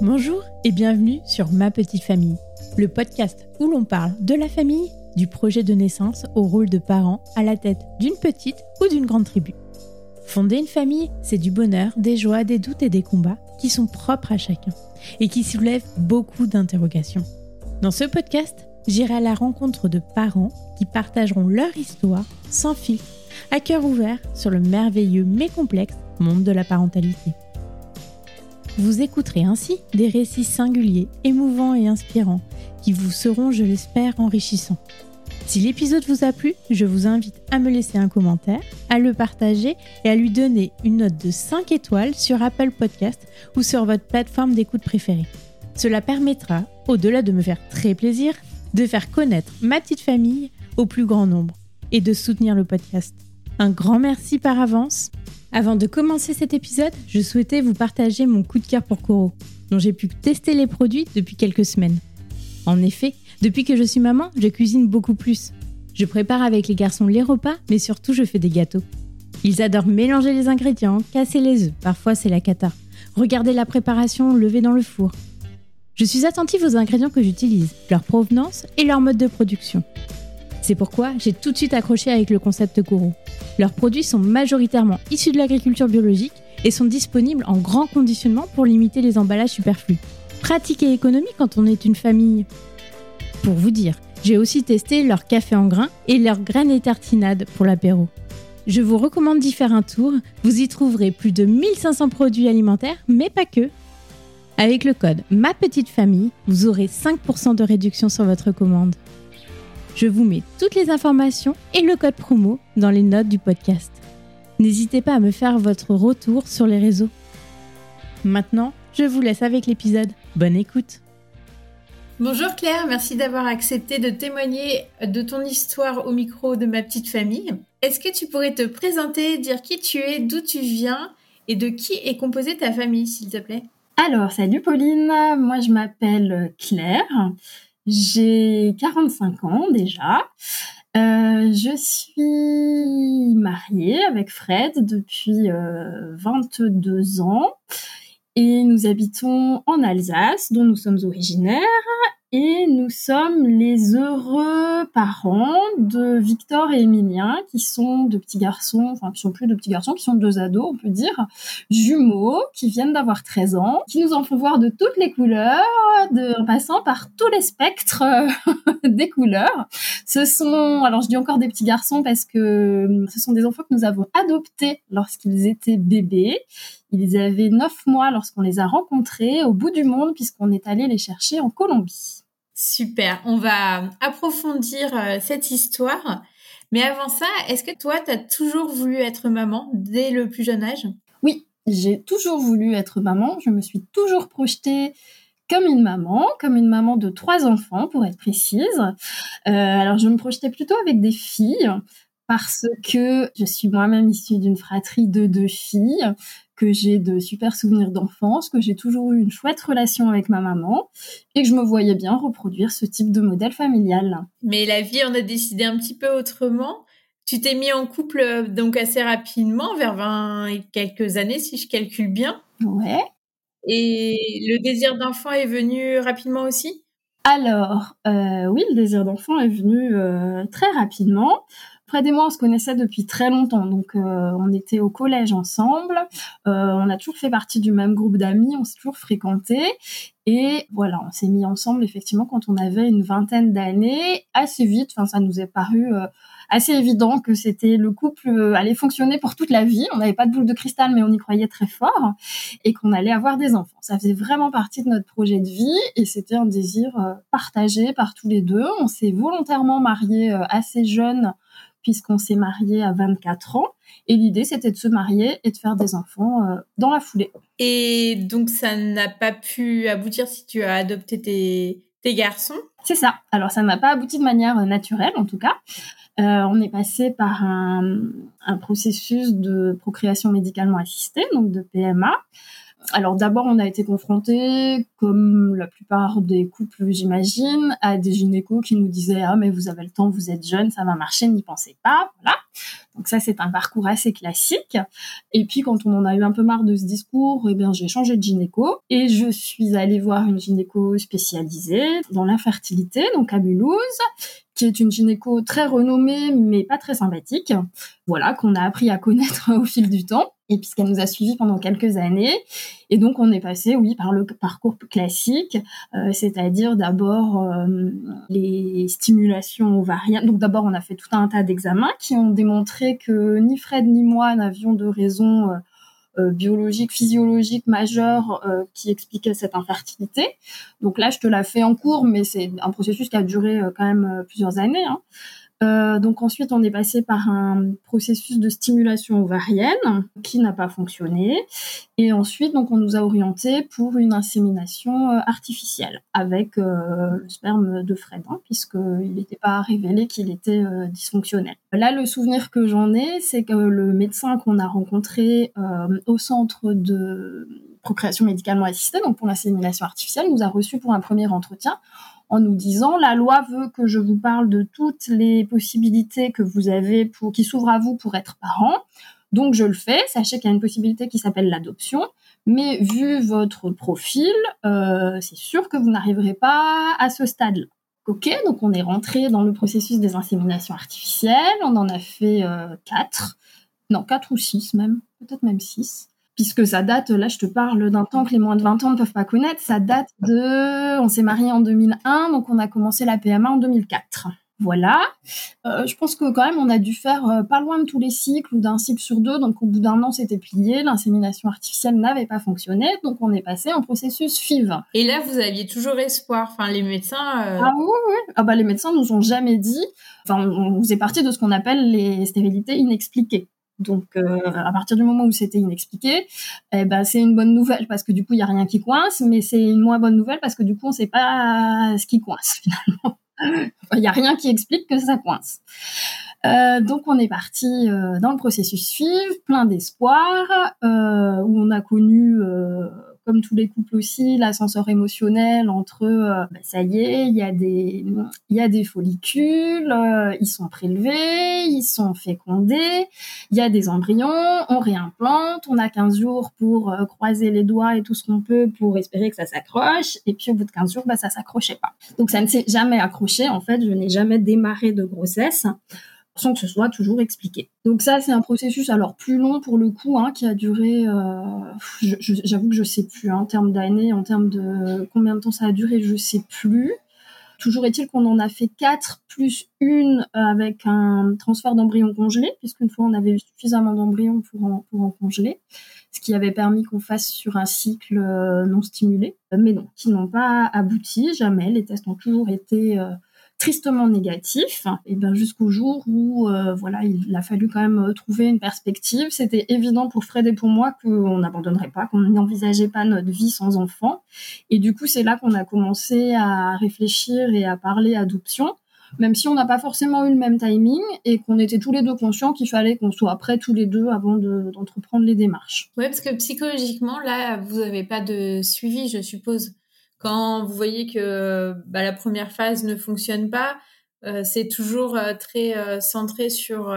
Bonjour et bienvenue sur Ma Petite Famille, le podcast où l'on parle de la famille, du projet de naissance au rôle de parent à la tête d'une petite ou d'une grande tribu. Fonder une famille, c'est du bonheur, des joies, des doutes et des combats qui sont propres à chacun et qui soulèvent beaucoup d'interrogations. Dans ce podcast, j'irai à la rencontre de parents qui partageront leur histoire sans fil, à cœur ouvert sur le merveilleux mais complexe monde de la parentalité. Vous écouterez ainsi des récits singuliers, émouvants et inspirants qui vous seront, je l'espère, enrichissants. Si l'épisode vous a plu, je vous invite à me laisser un commentaire, à le partager et à lui donner une note de 5 étoiles sur Apple Podcast ou sur votre plateforme d'écoute préférée. Cela permettra, au-delà de me faire très plaisir, de faire connaître ma petite famille au plus grand nombre et de soutenir le podcast. Un grand merci par avance. Avant de commencer cet épisode, je souhaitais vous partager mon coup de cœur pour Coro, dont j'ai pu tester les produits depuis quelques semaines. En effet, depuis que je suis maman, je cuisine beaucoup plus. Je prépare avec les garçons les repas, mais surtout je fais des gâteaux. Ils adorent mélanger les ingrédients, casser les œufs, parfois c'est la cata. Regarder la préparation levée dans le four. Je suis attentive aux ingrédients que j'utilise, leur provenance et leur mode de production. C'est pourquoi j'ai tout de suite accroché avec le concept Koro. Leurs produits sont majoritairement issus de l'agriculture biologique et sont disponibles en grand conditionnement pour limiter les emballages superflus. Pratique et économie quand on est une famille. Pour vous dire, j'ai aussi testé leur café en grains et leurs graines et tartinades pour l'apéro. Je vous recommande d'y faire un tour, vous y trouverez plus de 1500 produits alimentaires, mais pas que. Avec le code Ma Petite Famille, vous aurez 5% de réduction sur votre commande. Je vous mets toutes les informations et le code promo dans les notes du podcast. N'hésitez pas à me faire votre retour sur les réseaux. Maintenant, je vous laisse avec l'épisode. Bonne écoute Bonjour Claire, merci d'avoir accepté de témoigner de ton histoire au micro de ma petite famille. Est-ce que tu pourrais te présenter, dire qui tu es, d'où tu viens et de qui est composée ta famille, s'il te plaît? Alors, salut Pauline, moi je m'appelle Claire, j'ai 45 ans déjà. Euh, je suis mariée avec Fred depuis 22 euh, ans et nous habitons en Alsace, dont nous sommes originaires, et nous sommes les heureux parents de Victor et Emilien, qui sont de petits garçons, enfin qui sont plus de petits garçons, qui sont deux ados, on peut dire, jumeaux, qui viennent d'avoir 13 ans, qui nous en font voir de toutes les couleurs, en passant par tous les spectres des couleurs. Ce sont, alors je dis encore des petits garçons parce que ce sont des enfants que nous avons adoptés lorsqu'ils étaient bébés. Ils avaient neuf mois lorsqu'on les a rencontrés au bout du monde puisqu'on est allé les chercher en Colombie. Super, on va approfondir euh, cette histoire. Mais avant ça, est-ce que toi, tu as toujours voulu être maman dès le plus jeune âge? Oui, j'ai toujours voulu être maman. Je me suis toujours projetée comme une maman, comme une maman de trois enfants pour être précise. Euh, alors je me projetais plutôt avec des filles parce que je suis moi-même issue d'une fratrie de deux filles, que j'ai de super souvenirs d'enfance, que j'ai toujours eu une chouette relation avec ma maman et que je me voyais bien reproduire ce type de modèle familial. Mais la vie en a décidé un petit peu autrement. Tu t'es mis en couple euh, donc assez rapidement, vers 20 et quelques années si je calcule bien. Ouais. Et le désir d'enfant est venu rapidement aussi? Alors, euh, oui, le désir d'enfant est venu euh, très rapidement. Fred et moi, on se connaissait depuis très longtemps, donc euh, on était au collège ensemble. Euh, on a toujours fait partie du même groupe d'amis, on s'est toujours fréquentés. Et voilà, on s'est mis ensemble effectivement quand on avait une vingtaine d'années, assez vite. Enfin, ça nous est paru euh, assez évident que c'était le couple allait fonctionner pour toute la vie. On n'avait pas de boule de cristal, mais on y croyait très fort et qu'on allait avoir des enfants. Ça faisait vraiment partie de notre projet de vie et c'était un désir partagé par tous les deux. On s'est volontairement mariés assez jeunes puisqu'on s'est marié à 24 ans. Et l'idée, c'était de se marier et de faire des enfants euh, dans la foulée. Et donc, ça n'a pas pu aboutir si tu as adopté tes, tes garçons? C'est ça. Alors, ça n'a pas abouti de manière euh, naturelle, en tout cas. Euh, on est passé par un, un, processus de procréation médicalement assistée, donc de PMA. Alors d'abord, on a été confronté, comme la plupart des couples, j'imagine, à des gynécos qui nous disaient ah mais vous avez le temps, vous êtes jeune, ça va marcher, n'y pensez pas, voilà. Donc ça, c'est un parcours assez classique. Et puis, quand on en a eu un peu marre de ce discours, eh bien, j'ai changé de gynéco et je suis allée voir une gynéco spécialisée dans l'infertilité, donc à Mulhouse, qui est une gynéco très renommée, mais pas très sympathique. Voilà, qu'on a appris à connaître au fil du temps et puisqu'elle nous a suivis pendant quelques années. Et donc on est passé, oui, par le parcours classique, euh, c'est-à-dire d'abord euh, les stimulations ovariennes. Donc d'abord on a fait tout un tas d'examens qui ont démontré que ni Fred ni moi n'avions de raison euh, biologique, physiologique majeure qui expliquait cette infertilité. Donc là, je te la fais en cours, mais c'est un processus qui a duré quand même plusieurs années. Hein. Euh, donc ensuite, on est passé par un processus de stimulation ovarienne qui n'a pas fonctionné. Et ensuite, donc, on nous a orienté pour une insémination euh, artificielle avec euh, le sperme de Fred, hein, puisqu'il n'était pas révélé qu'il était dysfonctionnel. Là, le souvenir que j'en ai, c'est que le médecin qu'on a rencontré au centre de procréation médicalement assistée, donc pour l'insémination artificielle, nous a reçus pour un premier entretien en nous disant la loi veut que je vous parle de toutes les possibilités que vous avez pour qui s'ouvrent à vous pour être parent. Donc je le fais. Sachez qu'il y a une possibilité qui s'appelle l'adoption, mais vu votre profil, euh, c'est sûr que vous n'arriverez pas à ce stade-là. Ok, donc on est rentré dans le processus des inséminations artificielles. On en a fait euh, quatre, non quatre ou six même, peut-être même six puisque ça date, là je te parle d'un temps que les moins de 20 ans ne peuvent pas connaître, ça date de, on s'est marié en 2001, donc on a commencé la PMA en 2004. Voilà. Euh, je pense que quand même on a dû faire euh, pas loin de tous les cycles ou d'un cycle sur deux, donc au bout d'un an c'était plié, l'insémination artificielle n'avait pas fonctionné, donc on est passé en processus FIV. Et là vous aviez toujours espoir, enfin les médecins. Euh, ah oui, oui. Ah bah les médecins nous ont jamais dit, enfin on faisait partie de ce qu'on appelle les stérilités inexpliquées. Donc, euh, à partir du moment où c'était inexpliqué, eh ben, c'est une bonne nouvelle parce que du coup, il y a rien qui coince, mais c'est une moins bonne nouvelle parce que du coup, on ne sait pas ce qui coince finalement. Il n'y a rien qui explique que ça coince. Euh, donc, on est parti euh, dans le processus FIV, plein d'espoir, où on a connu comme tous les couples aussi, l'ascenseur émotionnel entre euh, bah, ça y est, il y a des il y follicules, euh, ils sont prélevés, ils sont fécondés, il y a des embryons, on réimplante, on a 15 jours pour euh, croiser les doigts et tout ce qu'on peut pour espérer que ça s'accroche et puis au bout de 15 jours bah ça s'accrochait pas. Donc ça ne s'est jamais accroché en fait, je n'ai jamais démarré de grossesse sans que ce soit toujours expliqué. Donc ça, c'est un processus alors plus long pour le coup, hein, qui a duré, euh, j'avoue que je sais plus, hein, en termes d'années, en termes de combien de temps ça a duré, je sais plus. Toujours est-il qu'on en a fait quatre plus une avec un transfert d'embryon congelé, puisqu'une fois on avait eu suffisamment d'embryons pour en, pour en congeler, ce qui avait permis qu'on fasse sur un cycle euh, non stimulé, mais non, qui n'ont pas abouti jamais. Les tests ont toujours été euh, tristement négatif, et bien jusqu'au jour où euh, voilà, il a fallu quand même euh, trouver une perspective. C'était évident pour Fred et pour moi qu'on n'abandonnerait pas, qu'on n'envisageait pas notre vie sans enfant. Et du coup, c'est là qu'on a commencé à réfléchir et à parler adoption, même si on n'a pas forcément eu le même timing et qu'on était tous les deux conscients qu'il fallait qu'on soit prêts tous les deux avant d'entreprendre les démarches. Oui, parce que psychologiquement, là, vous n'avez pas de suivi, je suppose quand vous voyez que bah, la première phase ne fonctionne pas, euh, c'est toujours euh, très euh, centré sur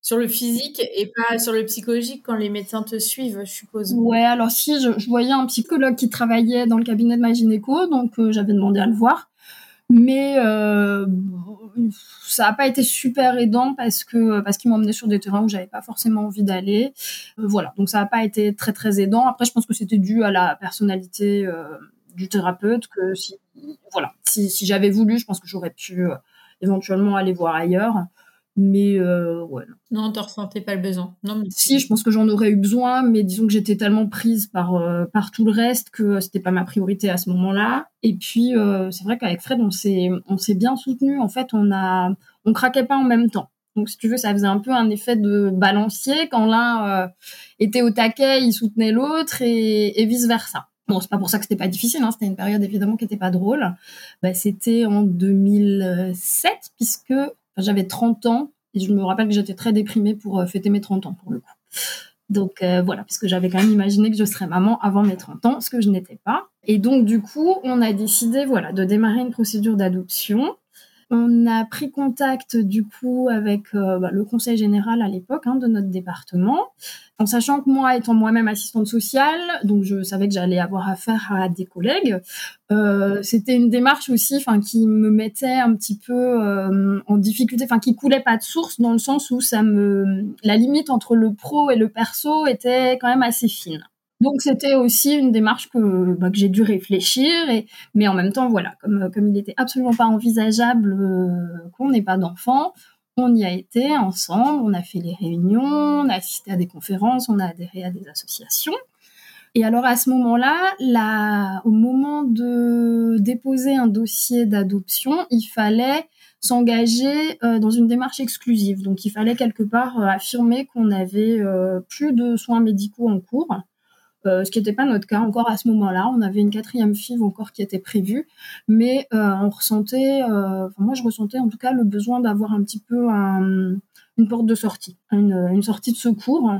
sur le physique et pas sur le psychologique quand les médecins te suivent, je suppose. Ouais, alors si je, voyais un psychologue qui travaillait dans le cabinet de ma gynéco, donc j'avais demandé à le voir, mais ça n'a pas été super aidant parce que parce qu'il m'emmenait sur des terrains où j'avais pas forcément envie d'aller. voilà, donc ça n'a pas été très très aidant. Après, je pense que c'était dû à la personnalité du thérapeute que si voilà si, si j'avais voulu je pense que j'aurais pu euh, éventuellement aller voir ailleurs mais euh, ouais non. non ressentais pas le besoin non si je pense que j'en aurais eu besoin mais disons que j'étais tellement prise par euh, par tout le reste que c'était pas ma priorité à ce moment-là et puis euh, c'est vrai qu'avec Fred on s'est on s'est bien soutenu en fait on a on craquait pas en même temps donc, si tu veux, ça faisait un peu un effet de balancier. Quand l'un était au taquet, il soutenait l'autre et, et vice versa. Bon, c'est pas pour ça que c'était pas difficile, hein, c'était une période évidemment qui était pas drôle. Bah, c'était en 2007 puisque j'avais 30 ans et je me rappelle que j'étais très déprimée pour euh, fêter mes 30 ans pour le coup. Donc euh, voilà, puisque j'avais quand même imaginé que je serais maman avant mes 30 ans, ce que je n'étais pas. Et donc du coup, on a décidé voilà de démarrer une procédure d'adoption On a pris contact du coup avec euh, bah, le conseil général à l'époque hein, de notre département, en sachant que moi, étant moi-même assistante sociale, donc je savais que j'allais avoir affaire à des collègues. Euh, c'était une démarche aussi, enfin, qui me mettait un petit peu euh, en difficulté, enfin, qui coulait pas de source dans le sens où ça me, la limite entre le pro et le perso était quand même assez fine. Donc c'était aussi une démarche que, bah, j'ai dû réfléchir, mais en même temps, voilà, comme, il n'était absolument pas envisageable euh, qu'on n'ait pas d'enfants, on y a été ensemble, on a fait les réunions, on a assisté à des conférences, on a adhéré à des associations. Et alors à ce moment-là, au moment de déposer un dossier d'adoption, il fallait s'engager euh, dans une démarche exclusive. Donc il fallait quelque part euh, affirmer qu'on avait plus de soins médicaux en cours ce qui n'était pas notre cas encore à ce moment-là. On avait une quatrième FIV encore qui était prévue, mais euh, on ressentait, euh, moi je ressentais en tout cas le besoin d'avoir un petit peu une porte de sortie, une sortie de secours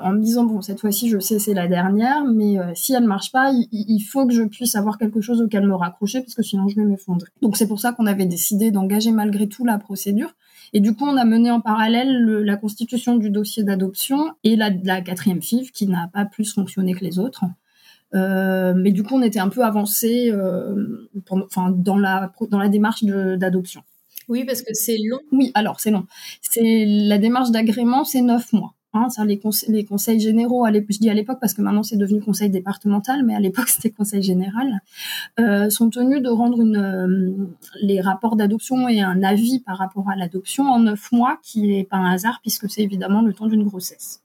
en me disant bon cette fois-ci je sais c'est la dernière mais euh, si elle ne marche pas il, faut que je puisse avoir quelque chose auquel me raccrocher parce que sinon je vais m'effondrer donc c'est pour ça qu'on avait décidé d'engager malgré tout la procédure et du coup on a mené en parallèle la constitution du dossier d'adoption et la, la quatrième FIV qui n'a pas plus fonctionné que les autres euh, mais du coup on était un peu avancé euh, enfin dans la dans la démarche d'adoption oui, parce que c'est long. Oui, alors c'est long. C'est la démarche d'agrément, c'est neuf mois. Hein, les, conseils généraux, je dis à l'époque parce que maintenant c'est devenu conseil départemental, mais à l'époque c'était conseil général, euh, sont tenus de rendre euh, les rapports d'adoption et un avis par rapport à l'adoption en neuf mois, qui n'est pas un hasard puisque c'est évidemment le temps d'une grossesse.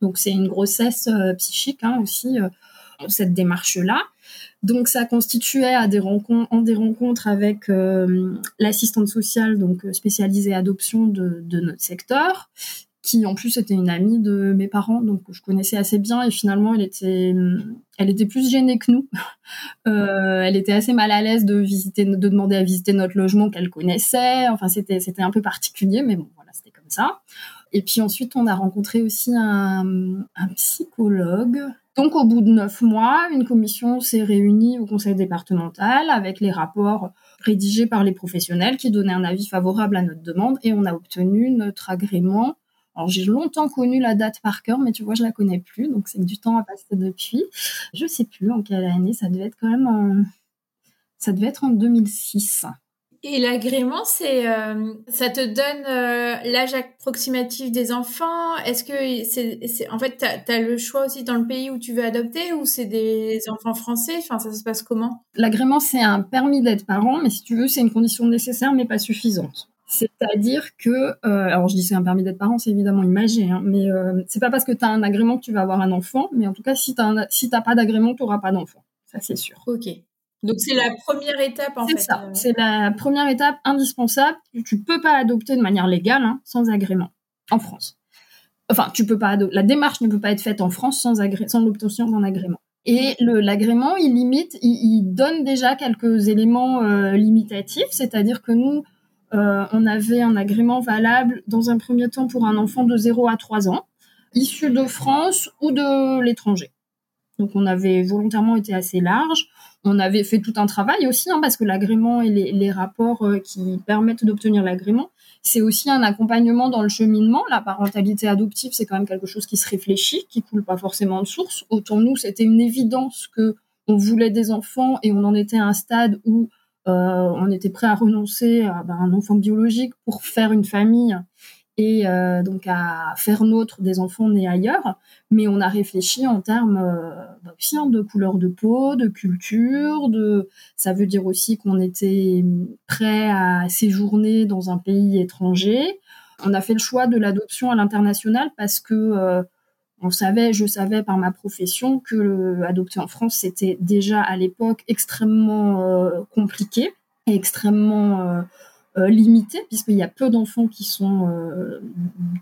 Donc c'est une grossesse euh, psychique hein, aussi, cette démarche-là. Donc ça constituait à des en des rencontres avec l'assistante sociale donc spécialisée adoption de notre secteur, qui en plus était une amie de mes parents, donc je connaissais assez bien. Et finalement, elle était, elle était plus gênée que nous. Euh, elle était assez mal à l'aise de visiter, de demander à visiter notre logement qu'elle connaissait. Enfin, c'était, c'était un peu particulier, mais bon, voilà, c'était comme ça. Et puis ensuite, on a rencontré aussi un psychologue. Donc, au bout de neuf mois, une commission s'est réunie au conseil départemental avec les rapports rédigés par les professionnels qui donnaient un avis favorable à notre demande et on a obtenu notre agrément alors j'ai longtemps connu la date par cœur, mais tu vois, je la connais plus, donc c'est du temps à passer depuis. Je sais plus en quelle année, ça devait être quand même en, ça devait être en 2006. Et l'agrément, c'est, euh, ça te donne euh, l'âge approximatif des enfants? Est-ce que c'est, en fait, tu as, le choix aussi dans le pays où tu veux adopter ou c'est des enfants français? Enfin, ça se passe comment? L'agrément, c'est un permis d'être parent, mais si tu veux, c'est une condition nécessaire mais pas suffisante. C'est-à-dire que, euh, alors je dis c'est un permis d'être parent, c'est évidemment imagé, hein, mais euh, c'est pas parce que tu as un agrément que tu vas avoir un enfant, mais en tout cas, si tu n'as si pas d'agrément, tu n'auras pas d'enfant. Ça, c'est sûr. Ok. Donc c'est la première étape en fait. C'est ça, euh. c'est la première étape indispensable. Tu peux pas adopter de manière légale hein, sans agrément en France. Enfin, tu peux pas la démarche ne peut pas être faite en France sans, sans l'obtention d'un agrément. Et l'agrément, il limite, il, donne déjà quelques éléments limitatifs, c'est-à-dire que nous, on avait un agrément valable dans un premier temps pour un enfant de 0 à 3 ans, issu de France ou de l'étranger. Donc on avait volontairement été assez large. On avait fait tout un travail aussi, hein, parce que l'agrément et les, rapports euh, qui permettent d'obtenir l'agrément, c'est aussi un accompagnement dans le cheminement. La parentalité adoptive, c'est quand même quelque chose qui se réfléchit, qui coule pas forcément de source. Autant nous, c'était une évidence que on voulait des enfants et on en était à un stade où euh, on était prêt à renoncer à ben, un enfant biologique pour faire une famille et euh, donc à faire nôtre des enfants nés ailleurs, mais on a réfléchi en termes euh, ben, hein, de couleur de peau, de culture, ça veut dire aussi qu'on était prêt à séjourner dans un pays étranger. On a fait le choix de l'adoption à l'international parce que on savait, je savais par ma profession que adopter en France, c'était déjà à l'époque extrêmement euh, compliqué et extrêmement euh, euh, limité, puisqu'il y a peu d'enfants qui sont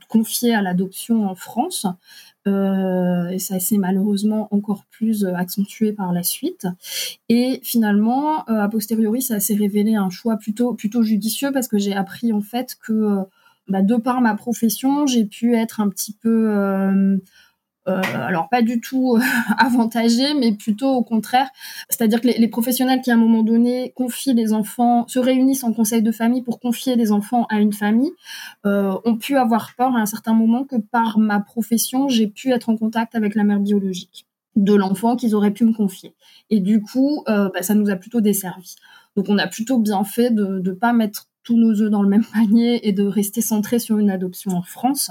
confiés à l'adoption en France. et ça s'est malheureusement encore plus accentué par la suite. Et finalement, a posteriori, ça s'est révélé un choix plutôt, plutôt judicieux parce que j'ai appris en fait que bah, de par ma profession, j'ai pu être un petit peu euh, alors pas du tout avantagé, mais plutôt au contraire. C'est-à-dire que les, professionnels qui à un moment donné confient les enfants, se réunissent en conseil de famille pour confier les enfants à une famille, euh, ont pu avoir peur à un certain moment que par ma profession, j'ai pu être en contact avec la mère biologique de l'enfant qu'ils auraient pu me confier. Et du coup, euh, bah, ça nous a plutôt desservi. Donc on a plutôt bien fait de ne pas mettre tous nos œufs dans le même panier et de rester centré sur une adoption en France.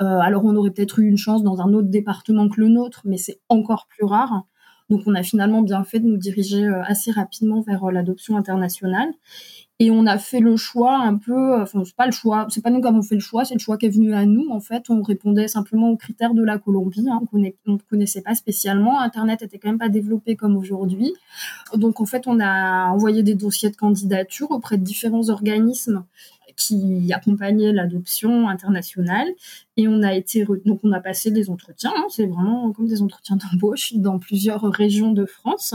Euh, alors on aurait peut-être eu une chance dans un autre département que le nôtre, mais c'est encore plus rare. Donc on a finalement bien fait de nous diriger euh, assez rapidement vers euh, l'adoption internationale. Et on a fait le choix un peu, enfin c'est pas le choix, c'est pas nous qui avons fait le choix, c'est le choix qui est venu à nous. En fait, on répondait simplement aux critères de la Colombie, hein, qu'on ne connaissait pas spécialement. Internet était quand même pas développé comme aujourd'hui. Donc en fait, on a envoyé des dossiers de candidature auprès de différents organismes qui accompagnait l'adoption internationale. Et on a été, donc on a passé des entretiens, hein, c'est vraiment comme des entretiens d'embauche dans plusieurs régions de France.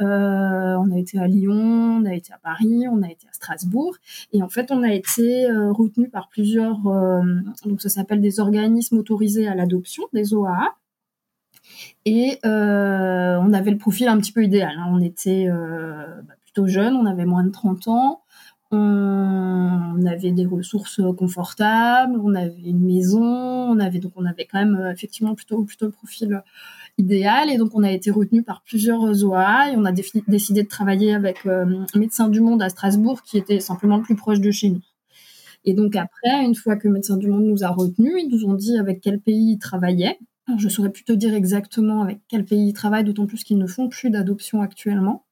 Euh, on a été à Lyon, on a été à Paris, on a été à Strasbourg. Et en fait, on a été euh, retenu par plusieurs, euh, donc ça s'appelle des organismes autorisés à l'adoption, des OAA. Et on avait le profil un petit peu idéal. Hein. On était bah, plutôt jeune, on avait moins de 30 ans on avait des ressources confortables, on avait une maison, on avait donc on avait quand même euh, effectivement plutôt plutôt le profil idéal et donc on a été retenu par plusieurs OA et on a décidé de travailler avec euh, Médecins du Monde à Strasbourg qui était simplement le plus proche de chez nous. Et donc après, une fois que Médecins du Monde nous a retenus, ils nous ont dit avec quel pays ils travaillaient. Je saurais plutôt dire exactement avec quel pays ils travaillent, d'autant plus qu'ils ne font plus d'adoption actuellement.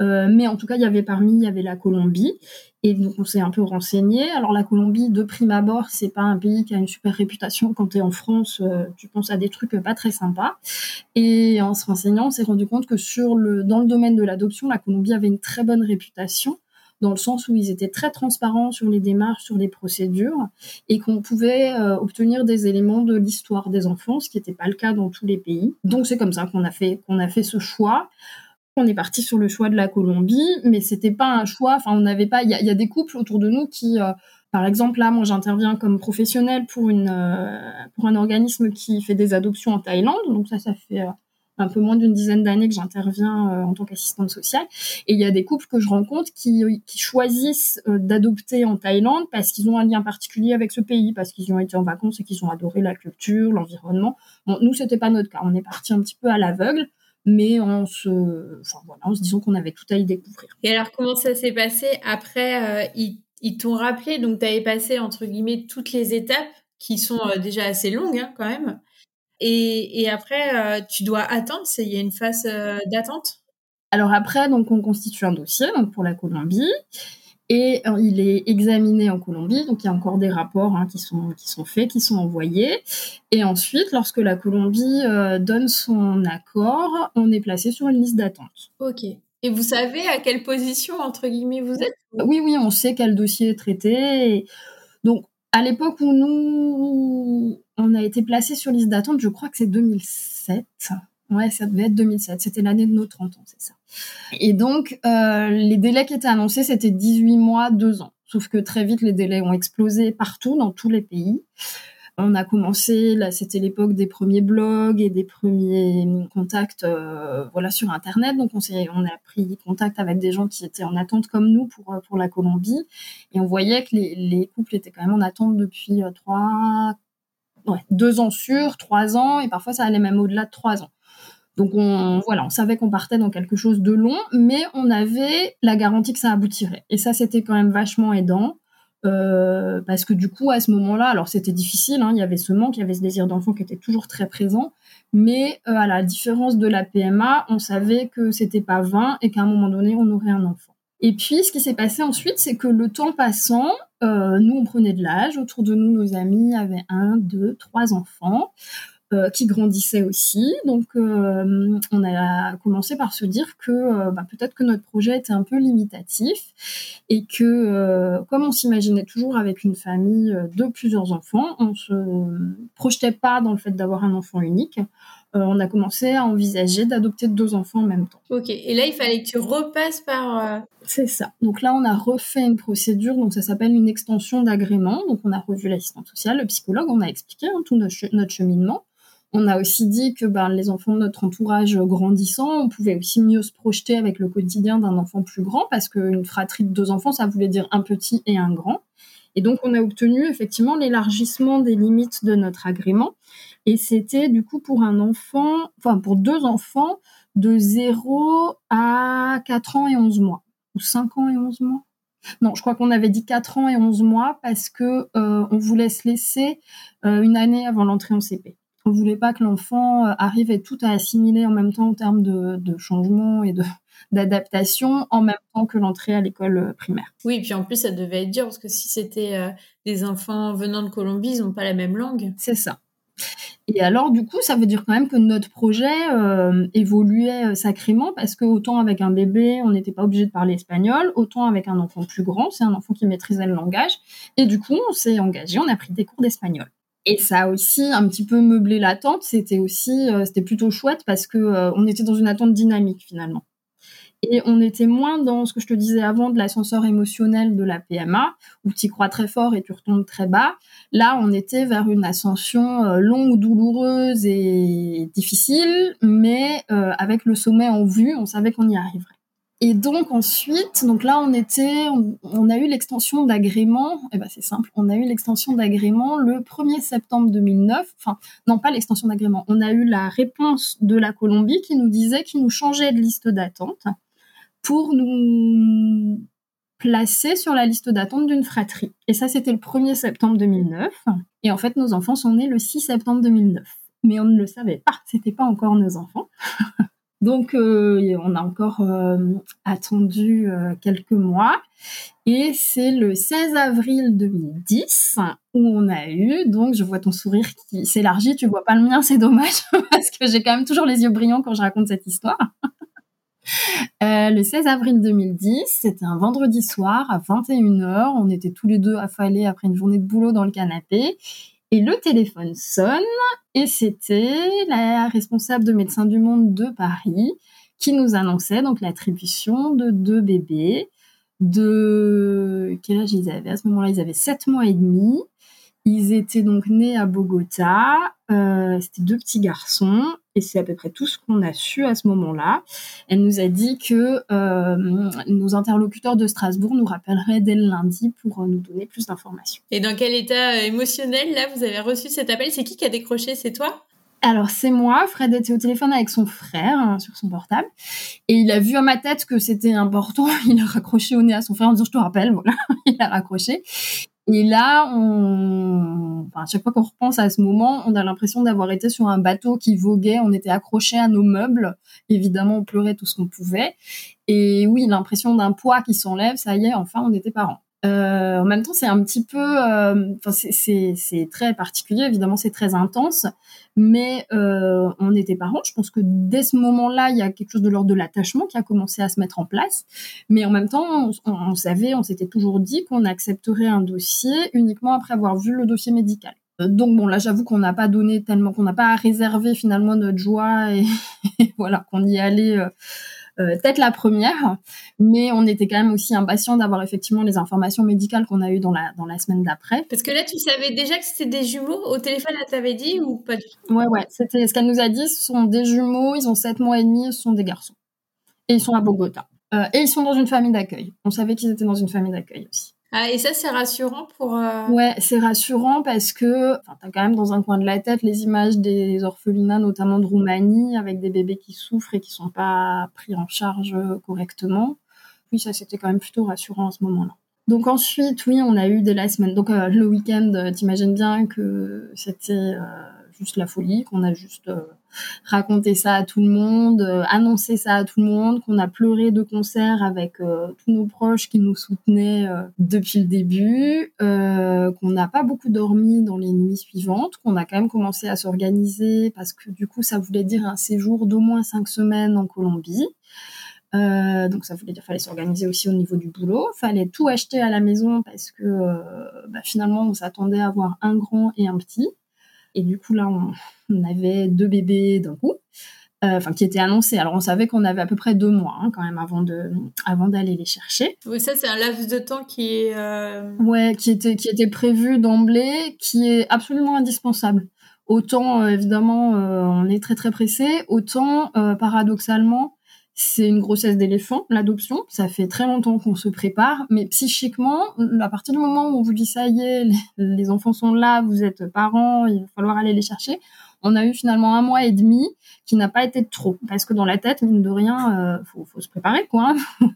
Euh, mais en tout cas, il y avait parmi, il y avait la Colombie. Et donc, on s'est un peu renseigné. Alors, la Colombie, de prime abord, c'est pas un pays qui a une super réputation. Quand tu es en France, euh, tu penses à des trucs pas très sympas. Et en se renseignant, on s'est rendu compte que sur le, dans le domaine de l'adoption, la Colombie avait une très bonne réputation dans le sens où ils étaient très transparents sur les démarches, sur les procédures, et qu'on pouvait euh, obtenir des éléments de l'histoire des enfants, ce qui n'était pas le cas dans tous les pays. Donc c'est comme ça qu'on a fait qu'on a fait ce choix on est parti sur le choix de la Colombie, mais c'était pas un choix. Enfin, on n'avait pas. Il y, a des couples autour de nous qui, euh, par exemple, là, moi, j'interviens comme professionnel pour une euh, pour un organisme qui fait des adoptions en Thaïlande. Donc ça, ça fait euh, un peu moins d'une dizaine d'années que j'interviens en tant qu'assistante sociale. Et il y a des couples que je rencontre qui, qui choisissent d'adopter en Thaïlande parce qu'ils ont un lien particulier avec ce pays, parce qu'ils y ont été en vacances et qu'ils ont adoré la culture, l'environnement. Bon, nous, c'était pas notre cas. On est parti un petit peu à l'aveugle mais en se, enfin, voilà, en se disant qu'on avait tout à y découvrir. Et alors, comment ça s'est passé après euh, Ils, t'ont rappelé, donc tu avais passé, entre guillemets, toutes les étapes qui sont euh, déjà assez longues hein, quand même. Et, et après, euh, tu dois attendre, il y a une phase d'attente? Alors après, donc on constitue un dossier donc pour la Colombie et euh, il est examiné en Colombie. Donc il y a encore des rapports hein, qui sont qui sont faits, qui sont envoyés. Et ensuite, lorsque la Colombie euh, donne son accord, on est placé sur une liste d'attente. Ok. Et vous savez à quelle position entre guillemets vous êtes? Oui, oui, on sait quel dossier est traité. Donc à l'époque où nous on a été placé sur liste d'attente, je crois que c'est 2007. Ouais, ça devait être 2007. C'était l'année de nos 30 ans, c'est ça. Et donc, euh, les délais qui étaient annoncés, c'était 18 mois, 2 ans. Sauf que très vite, les délais ont explosé partout, dans tous les pays. On a commencé, là, c'était l'époque des premiers blogs et des premiers contacts, euh, voilà, sur Internet. Donc, on s'est, on a pris contact avec des gens qui étaient en attente comme nous pour pour la Colombie, et on voyait que les, les couples étaient quand même en attente depuis euh, trois, ouais, deux ans sur, trois ans, et parfois ça allait même au-delà de trois ans. Donc on, savait qu'on partait dans quelque chose de long, mais on avait la garantie que ça aboutirait. Et ça, c'était quand même vachement aidant. Euh, parce que du coup, à ce moment-là, alors c'était difficile, hein, il y avait ce manque, il y avait ce désir d'enfant qui était toujours très présent, mais euh, à la différence de la PMA, on savait que c'était pas vain et qu'à un moment donné, on aurait un enfant. Et puis, ce qui s'est passé ensuite, c'est que le temps passant, euh, nous, on prenait de l'âge. Autour de nous, nos amis avaient un, deux, trois enfants. Euh, qui grandissait aussi. Donc, euh, on a commencé par se dire que euh, bah, peut-être que notre projet était un peu limitatif et que, comme on s'imaginait toujours avec une famille de plusieurs enfants, on se projetait pas dans le fait d'avoir un enfant unique. on a commencé à envisager d'adopter deux enfants en même temps. Ok, et là, il fallait que tu repasses par... C'est ça. Donc là, on a refait une procédure, donc ça s'appelle une extension d'agrément. Donc on a revu l'assistante sociale, le psychologue, on a expliqué hein, tout notre cheminement. On a aussi dit que ben, les enfants de notre entourage grandissant, on pouvait aussi mieux se projeter avec le quotidien d'un enfant plus grand parce qu'une fratrie de deux enfants, ça voulait dire un petit et un grand. Et donc, on a obtenu effectivement l'élargissement des limites de notre agrément. Et c'était du coup pour un enfant, enfin pour deux enfants de 0 à 4 ans et 11 mois. Ou 5 ans et 11 mois non, je crois qu'on avait dit 4 ans et 11 mois parce que euh, on voulait se laisser euh, une année avant l'entrée en CP. On voulait pas que l'enfant euh, arrive et tout à assimiler en même temps en termes de, de changement et de d'adaptation en même temps que l'entrée à l'école primaire. Oui, puis en plus ça devait être dur parce que si c'était des enfants venant de Colombie, ils n'ont pas la même langue. C'est ça. Et alors, du coup, ça veut dire quand même que notre projet euh, évoluait euh, sacrément parce que autant avec un bébé, on n'était pas obligé de parler espagnol, autant avec un enfant plus grand, c'est un enfant qui maîtrisait le langage. Et du coup, on s'est engagé, on a pris des cours d'espagnol. Et ça a aussi un petit peu meublé l'attente. C'était aussi, euh, c'était plutôt chouette parce que on était dans une attente dynamique finalement. Et on était moins dans ce que je te disais avant de l'ascenseur émotionnel de la PMA, où tu crois très fort et tu retombes très bas. Là, on était vers une ascension euh, longue, douloureuse et difficile, mais euh, avec le sommet en vue, on savait qu'on y arriverait. Et donc ensuite, donc là on était, on, a eu l'extension d'agrément. Et eh ben c'est simple, on a eu l'extension d'agrément le 1er septembre 2009. Enfin non pas l'extension d'agrément, on a eu la réponse de la Colombie qui nous disait qu'ils nous changeait de liste d'attente pour nous placer sur la liste d'attente d'une fratrie. Et ça, c'était le 1er septembre 2009. Et en fait, nos enfants sont nés le 6 septembre 2009. Mais on ne le savait pas, c'était pas encore nos enfants. Donc, euh, on a encore euh, attendu euh, quelques mois. Et c'est le 16 avril 2010 où on a eu, donc je vois ton sourire qui s'élargit, tu vois pas le mien, c'est dommage, parce que j'ai quand même toujours les yeux brillants quand je raconte cette histoire. Le 16 avril 2010, c'était un vendredi soir à 21h. On était tous les deux affalés après une journée de boulot dans le canapé. Et le téléphone sonne et c'était la responsable de Médecins du Monde de Paris qui nous annonçait donc l'attribution de deux bébés de quel âge ils avaient? À ce moment-là Ils avaient 7 mois et demi. Ils étaient donc nés à Bogota. Euh, c'était deux petits garçons et c'est à peu près tout ce qu'on a su à ce moment-là. Elle nous a dit que euh, nos interlocuteurs de Strasbourg nous rappelleraient dès le lundi pour euh, nous donner plus d'informations. Et dans quel état émotionnel là vous avez reçu cet appel? C'est qui qui a décroché? C'est toi? Alors c'est moi, Fred était au téléphone avec son frère hein, sur son portable. Et il a vu à ma tête que c'était important, il a raccroché au nez à son frère en disant je te rappelle, voilà, il a raccroché et là, on, enfin, à chaque fois qu'on repense à ce moment, on a l'impression d'avoir été sur un bateau qui voguait, on était accroché à nos meubles. Évidemment, on pleurait tout ce qu'on pouvait. Et oui, l'impression d'un poids qui s'enlève, ça y est, enfin, on était parents. Euh, en même temps, c'est un petit peu, euh, enfin, c'est très particulier. Évidemment, c'est très intense, mais euh, on était parents. Je pense que dès ce moment-là, il y a quelque chose de l'ordre de l'attachement qui a commencé à se mettre en place. Mais en même temps, on, savait, on s'était toujours dit qu'on accepterait un dossier uniquement après avoir vu le dossier médical. Donc bon, là, j'avoue qu'on n'a pas donné tellement, qu'on n'a pas réservé finalement notre joie et, voilà, qu'on y allait peut-être la première, mais on était quand même aussi impatient d'avoir effectivement les informations médicales qu'on a eues dans la, dans la semaine d'après. Parce que là, tu savais déjà que c'était des jumeaux au téléphone, elle t'avait dit ou pas du tout? Ouais, ouais, c'était ce qu'elle nous a dit, ce sont des jumeaux, ils ont 7 mois et demi, ce sont des garçons. Et ils sont à Bogota. Euh, et ils sont dans une famille d'accueil. On savait qu'ils étaient dans une famille d'accueil aussi. Ah, et ça, c'est rassurant pour. Euh, ouais, c'est rassurant parce que t'as quand même dans un coin de la tête les images des orphelinats, notamment de Roumanie, avec des bébés qui souffrent et qui sont pas pris en charge correctement. Oui, ça, c'était quand même plutôt rassurant à ce moment-là. Donc ensuite, oui, on a eu des last semaines. Donc euh, le week-end, euh, t'imagines bien que c'était juste la folie, qu'on a juste euh, raconté ça à tout le monde, euh, annoncé ça à tout le monde, qu'on a pleuré de concert avec euh, tous nos proches qui nous soutenaient depuis le début, qu'on n'a pas beaucoup dormi dans les nuits suivantes, qu'on a quand même commencé à s'organiser parce que du coup ça voulait dire un séjour d'au moins cinq semaines en Colombie. donc ça voulait dire fallait s'organiser aussi au niveau du boulot, fallait tout acheter à la maison parce que bah, finalement on s'attendait à avoir un grand et un petit. Et du coup, là, on, avait deux bébés d'un coup, euh, enfin, qui étaient annoncés. Alors, on savait qu'on avait à peu près deux mois hein, quand même avant de, avant d'aller les chercher. Oui, ça, c'est un laps de temps qui est. Euh, ouais, qui était, qui était prévu d'emblée, qui est absolument indispensable. Autant évidemment on est très très pressé, autant paradoxalement c'est une grossesse d'éléphant, l'adoption. Ça fait très longtemps qu'on se prépare, mais psychiquement, à partir du moment où on vous dit ça y est, les enfants sont là, vous êtes parents, il va falloir aller les chercher. On a eu finalement un mois et demi qui n'a pas été de trop, parce que dans la tête, mine de rien, euh, faut, faut, se préparer, quoi.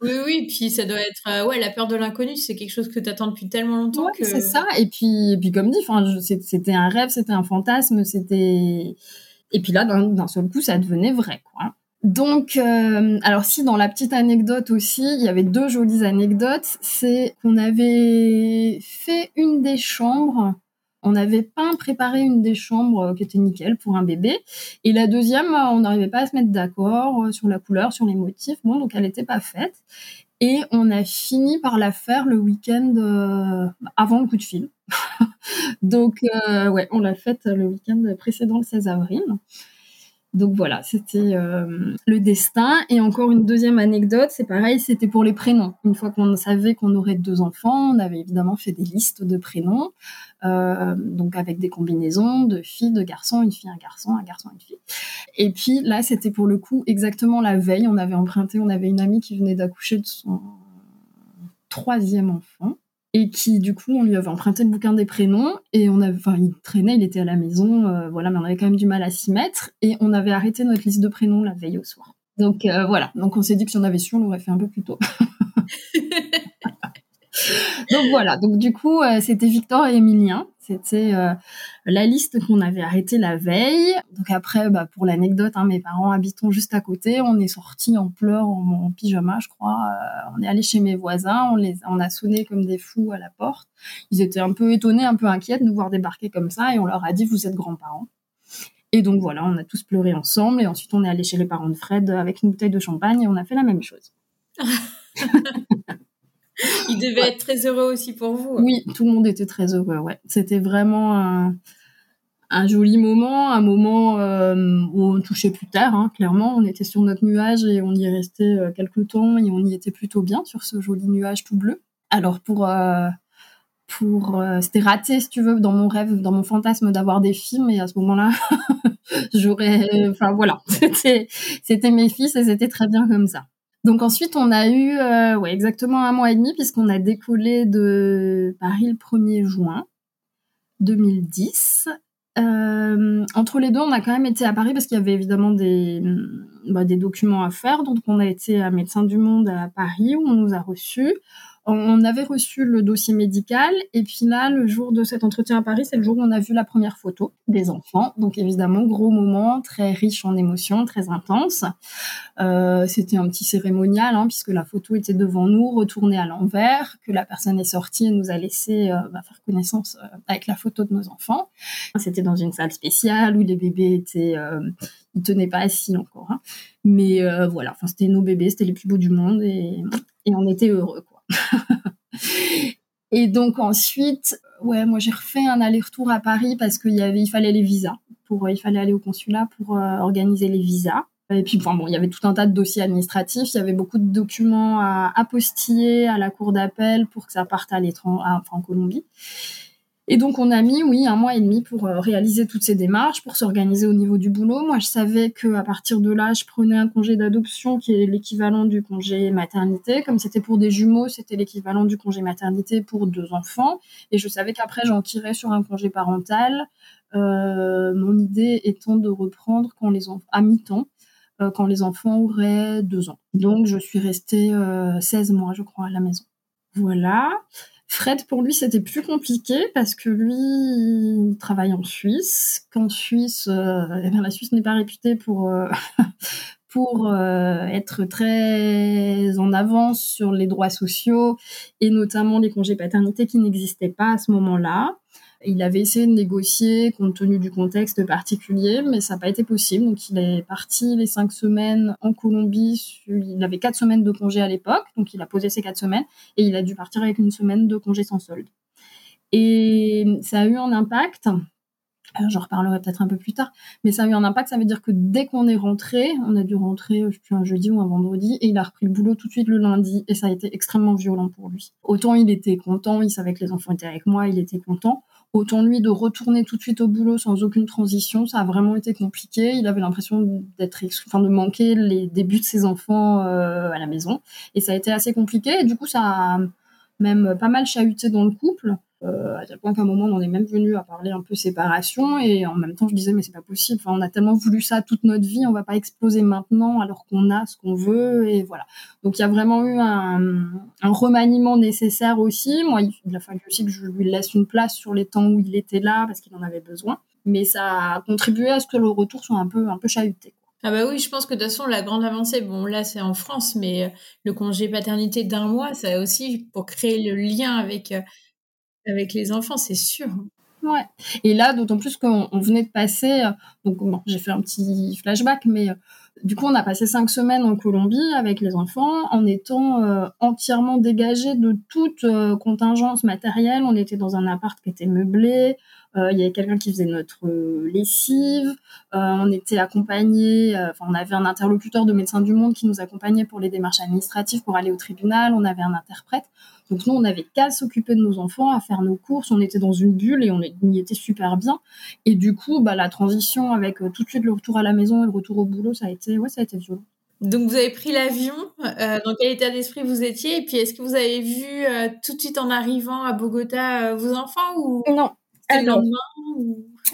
Oui, oui, puis ça doit être, euh, ouais, la peur de l'inconnu, c'est quelque chose que tu attends depuis tellement longtemps que. C'est ça. Et puis, et puis comme dit, c'était un rêve, c'était un fantasme, c'était. Et puis là, d'un seul coup, ça devenait vrai, quoi. Donc, euh, alors si dans la petite anecdote aussi, il y avait deux jolies anecdotes, c'est qu'on avait fait une des chambres, on avait peint, préparé une des chambres euh, qui était nickel pour un bébé, et la deuxième, euh, on n'arrivait pas à se mettre d'accord sur la couleur, sur les motifs, bon, donc elle n'était pas faite, et on a fini par la faire le week-end avant le coup de fil. donc, ouais, on l'a faite le week-end précédent, le 16 avril. Donc voilà, c'était euh, le destin. Et encore une deuxième anecdote, c'est pareil, c'était pour les prénoms. Une fois qu'on savait qu'on aurait deux enfants, on avait évidemment fait des listes de prénoms, euh, donc avec des combinaisons de filles, de garçons, une fille, un garçon, un garçon, une fille. Et puis là, c'était pour le coup exactement la veille. On avait emprunté, on avait une amie qui venait d'accoucher de son troisième enfant et qui du coup on lui avait emprunté le bouquin des prénoms et on avait enfin il traînait il était à la maison euh, voilà mais on avait quand même du mal à s'y mettre et on avait arrêté notre liste de prénoms la veille au soir. Donc euh, voilà. Donc on s'est dit que si on avait su on l'aurait fait un peu plus tôt donc voilà donc du coup euh, c'était Victor et Emilien c'était euh, la liste qu'on avait arrêtée la veille. Donc après, bah, pour l'anecdote, hein, mes parents habitant juste à côté. On est sortis en pleurs, en, pyjama, je crois. Euh, on est allé chez mes voisins. On les, on a sonné comme des fous à la porte. Ils étaient un peu étonnés, un peu inquiets de nous voir débarquer comme ça, et on leur a dit vous êtes grands-parents. Et donc voilà, on a tous pleuré ensemble. Et ensuite, on est allé chez les parents de Fred avec une bouteille de champagne et on a fait la même chose. Il devait être très heureux aussi pour vous. Oui, tout le monde était très heureux. Ouais, c'était vraiment un, joli moment, un moment euh, où on touchait plus tard. Hein, clairement, on était sur notre nuage et on y est resté euh, quelques temps et on y était plutôt bien sur ce joli nuage tout bleu. Alors pour euh, pour c'était raté si tu veux dans mon rêve, dans mon fantasme d'avoir des films et à ce moment-là, j'aurais, enfin voilà, c'était c'était mes fils et c'était très bien comme ça. Donc ensuite, on a eu euh, ouais, exactement un mois et demi puisqu'on a décollé de Paris le 1er juin 2010. Euh, entre les deux, on a quand même été à Paris parce qu'il y avait évidemment des, bah, des documents à faire. Donc on a été à Médecins du Monde à Paris où on nous a reçus on avait reçu le dossier médical et puis là, le jour de cet entretien à Paris, c'est le jour où on a vu la première photo des enfants. Donc évidemment, gros moment, très riche en émotions, très intense. Euh, c'était un petit cérémonial hein, puisque la photo était devant nous, retournée à l'envers, que la personne est sortie et nous a laissé euh, bah, faire connaissance euh, avec la photo de nos enfants. C'était dans une salle spéciale où les bébés étaient, ils tenaient pas assis encore. Hein. Mais voilà, c'était nos bébés, c'était les plus beaux du monde et on était heureux. et donc ensuite, ouais, moi j'ai refait un aller-retour à Paris parce qu'il y avait, il fallait les visas. Pour, il fallait aller au consulat pour euh, organiser les visas. Et puis, enfin, bon, il y avait tout un tas de dossiers administratifs. Il y avait beaucoup de documents à apostiller à la cour d'appel pour que ça parte à l'étranger, enfin, en Colombie. Et donc on a mis, oui, un mois et demi pour euh, réaliser toutes ces démarches, pour s'organiser au niveau du boulot. Moi, je savais que à partir de là, je prenais un congé d'adoption qui est l'équivalent du congé maternité. Comme c'était pour des jumeaux, c'était l'équivalent du congé maternité pour deux enfants. Et je savais qu'après, j'en tirais sur un congé parental. Euh, mon idée étant de reprendre quand les à mi-temps euh, quand les enfants auraient deux ans. Donc je suis restée 16 mois, je crois, à la maison. Voilà. Fred, pour lui, c'était plus compliqué parce que lui, il travaille en Suisse. Qu'en Suisse, euh, eh la Suisse n'est pas réputée pour euh, pour euh, être très en avance sur les droits sociaux et notamment les congés paternité qui n'existaient pas à ce moment-là. Il avait essayé de négocier compte tenu du contexte particulier, mais ça n'a pas été possible. Donc il est parti les cinq semaines en Colombie. Il avait quatre semaines de congé à l'époque, donc il a posé ses quatre semaines et il a dû partir avec une semaine de congé sans solde. Et ça a eu un impact. J'en reparlerai peut-être un peu plus tard, mais ça a eu un impact. Ça veut dire que dès qu'on est rentré, on a dû rentrer, un jeudi ou un vendredi, et il a repris le boulot tout de suite le lundi, et ça a été extrêmement violent pour lui. Autant il était content, il savait que les enfants étaient avec moi, il était content Autant lui de retourner tout de suite au boulot sans aucune transition, ça a vraiment été compliqué. Il avait l'impression d'être, enfin de manquer les débuts de ses enfants à la maison, et ça a été assez compliqué. Et du coup, ça a même pas mal chahuté dans le couple. Euh, à tel point qu'à un moment on est même venu à parler un peu séparation et en même temps je disais mais c'est pas possible. Enfin on a tellement voulu ça toute notre vie on va pas exploser maintenant alors qu'on a ce qu'on veut et voilà. Donc il y a vraiment eu un, remaniement nécessaire aussi. Moi il a fallu aussi que je lui laisse une place sur les temps où il était là parce qu'il en avait besoin. Mais ça a contribué à ce que le retour soit un peu un peu chahuté ah bah oui, je pense que de toute façon, la grande avancée, bon là c'est en France, mais le congé paternité d'un mois, ça aussi pour créer le lien avec, euh, avec les enfants, c'est sûr. Ouais. Et là, d'autant plus qu'on venait de passer, euh, donc bon, j'ai fait un petit flashback, mais du coup, on a passé cinq semaines en Colombie avec les enfants en étant entièrement dégagés de toute contingence matérielle. On était dans un appart qui était meublé, euh, il y avait quelqu'un qui faisait notre euh, lessive. Euh, on était accompagné, enfin on avait un interlocuteur de Médecins du Monde qui nous accompagnait pour les démarches administratives pour aller au tribunal. On avait un interprète. Donc nous, on n'avait qu'à s'occuper de nos enfants, à faire nos courses. On était dans une bulle et on y était super bien. Et du coup, bah, la transition avec tout de suite le retour à la maison et le retour au boulot, ça a été, ouais, ça a été violent. Donc vous avez pris l'avion, dans quel état d'esprit vous étiez? Et puis est-ce que vous avez vu tout de suite en arrivant à Bogota vos enfants ou Non,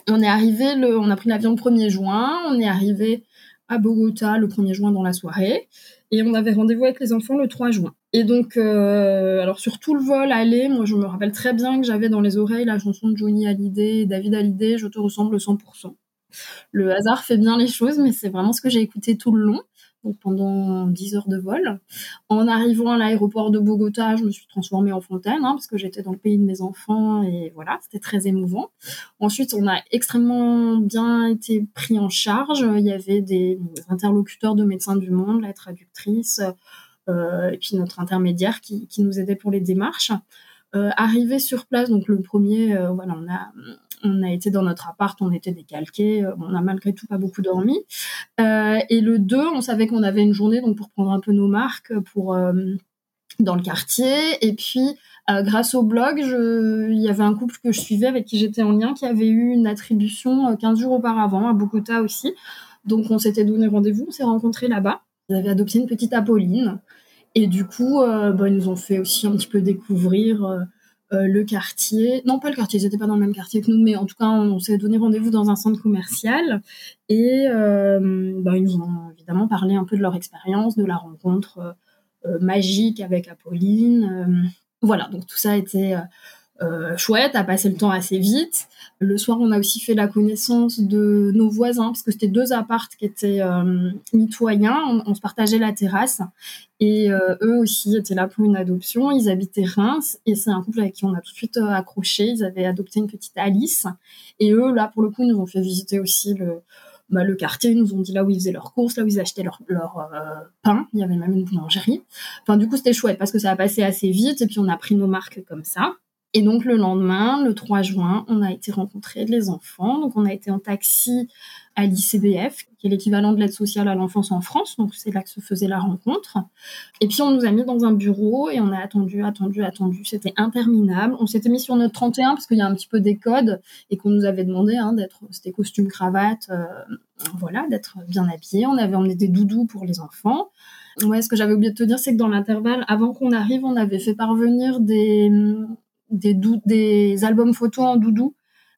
on est arrivé, le, on a pris l'avion le 1er juin, on est arrivé à Bogota le 1er juin dans la soirée, et on avait rendez-vous avec les enfants le 3 juin. Et donc, euh, alors sur tout le vol aller, moi je me rappelle très bien que j'avais dans les oreilles la chanson de Johnny Hallyday David Hallyday, Je te ressemble 100%. Le hasard fait bien les choses, mais c'est vraiment ce que j'ai écouté tout le long pendant 10 heures de vol. En arrivant à l'aéroport de Bogota, je me suis transformée en fontaine hein, parce que j'étais dans le pays de mes enfants et voilà, c'était très émouvant. Ensuite, on a extrêmement bien été pris en charge. Il y avait des, interlocuteurs de Médecins du Monde, la traductrice et puis notre intermédiaire qui, qui, nous aidait pour les démarches. Euh, arrivé sur place, donc le premier, euh, voilà, on a on a été dans notre appart, on était décalqués, euh, on a malgré tout pas beaucoup dormi. Euh, et le 2, on savait qu'on avait une journée donc pour prendre un peu nos marques pour euh, dans le quartier. Et puis, grâce au blog, il y avait un couple que je suivais avec qui j'étais en lien qui avait eu une attribution 15 jours auparavant à Bogota aussi. Donc, on s'était donné rendez-vous, on s'est rencontrés là-bas. Ils avaient adopté une petite Apolline. Et du coup, bah, ils nous ont fait aussi un petit peu découvrir euh, le quartier, non pas le quartier, ils n'étaient pas dans le même quartier que nous, mais en tout cas on, s'est donné rendez-vous dans un centre commercial et euh, bah, ils nous ont évidemment parlé un peu de leur expérience, de la rencontre euh, magique avec Apolline. voilà, donc tout ça a été euh, chouette, a passé le temps assez vite. Le soir, on a aussi fait la connaissance de nos voisins, parce que c'était deux appartes qui étaient euh, mitoyens. On, se partageait la terrasse. Et euh, eux aussi étaient là pour une adoption. Ils habitaient Reims. Et c'est un couple avec qui on a tout de suite accroché. Ils avaient adopté une petite Alice. Et eux, là, pour le coup, nous ont fait visiter aussi le, bah, le quartier, ils nous ont dit là où ils faisaient leurs courses, là où ils achetaient leur, leur pain. Il y avait même une boulangerie. Enfin, du coup, c'était chouette parce que ça a passé assez vite et puis on a pris nos marques comme ça. Et donc le lendemain, le 3 juin, on a été rencontrer les enfants. Donc on a été en taxi à l'ICBF, qui est l'équivalent de l'aide sociale à l'enfance en France. Donc c'est là que se faisait la rencontre. Et puis on nous a mis dans un bureau et on a attendu, attendu, attendu. C'était interminable. On s'était mis sur notre 31 parce qu'il y a un petit peu des codes et qu'on nous avait demandé hein, d'être, c'était costume cravate, euh, voilà, d'être bien habillé. On avait emmené des doudous pour les enfants. Ouais, ce que j'avais oublié de te dire, c'est que dans l'intervalle, avant qu'on arrive, on avait fait parvenir des, des, albums photos en doudou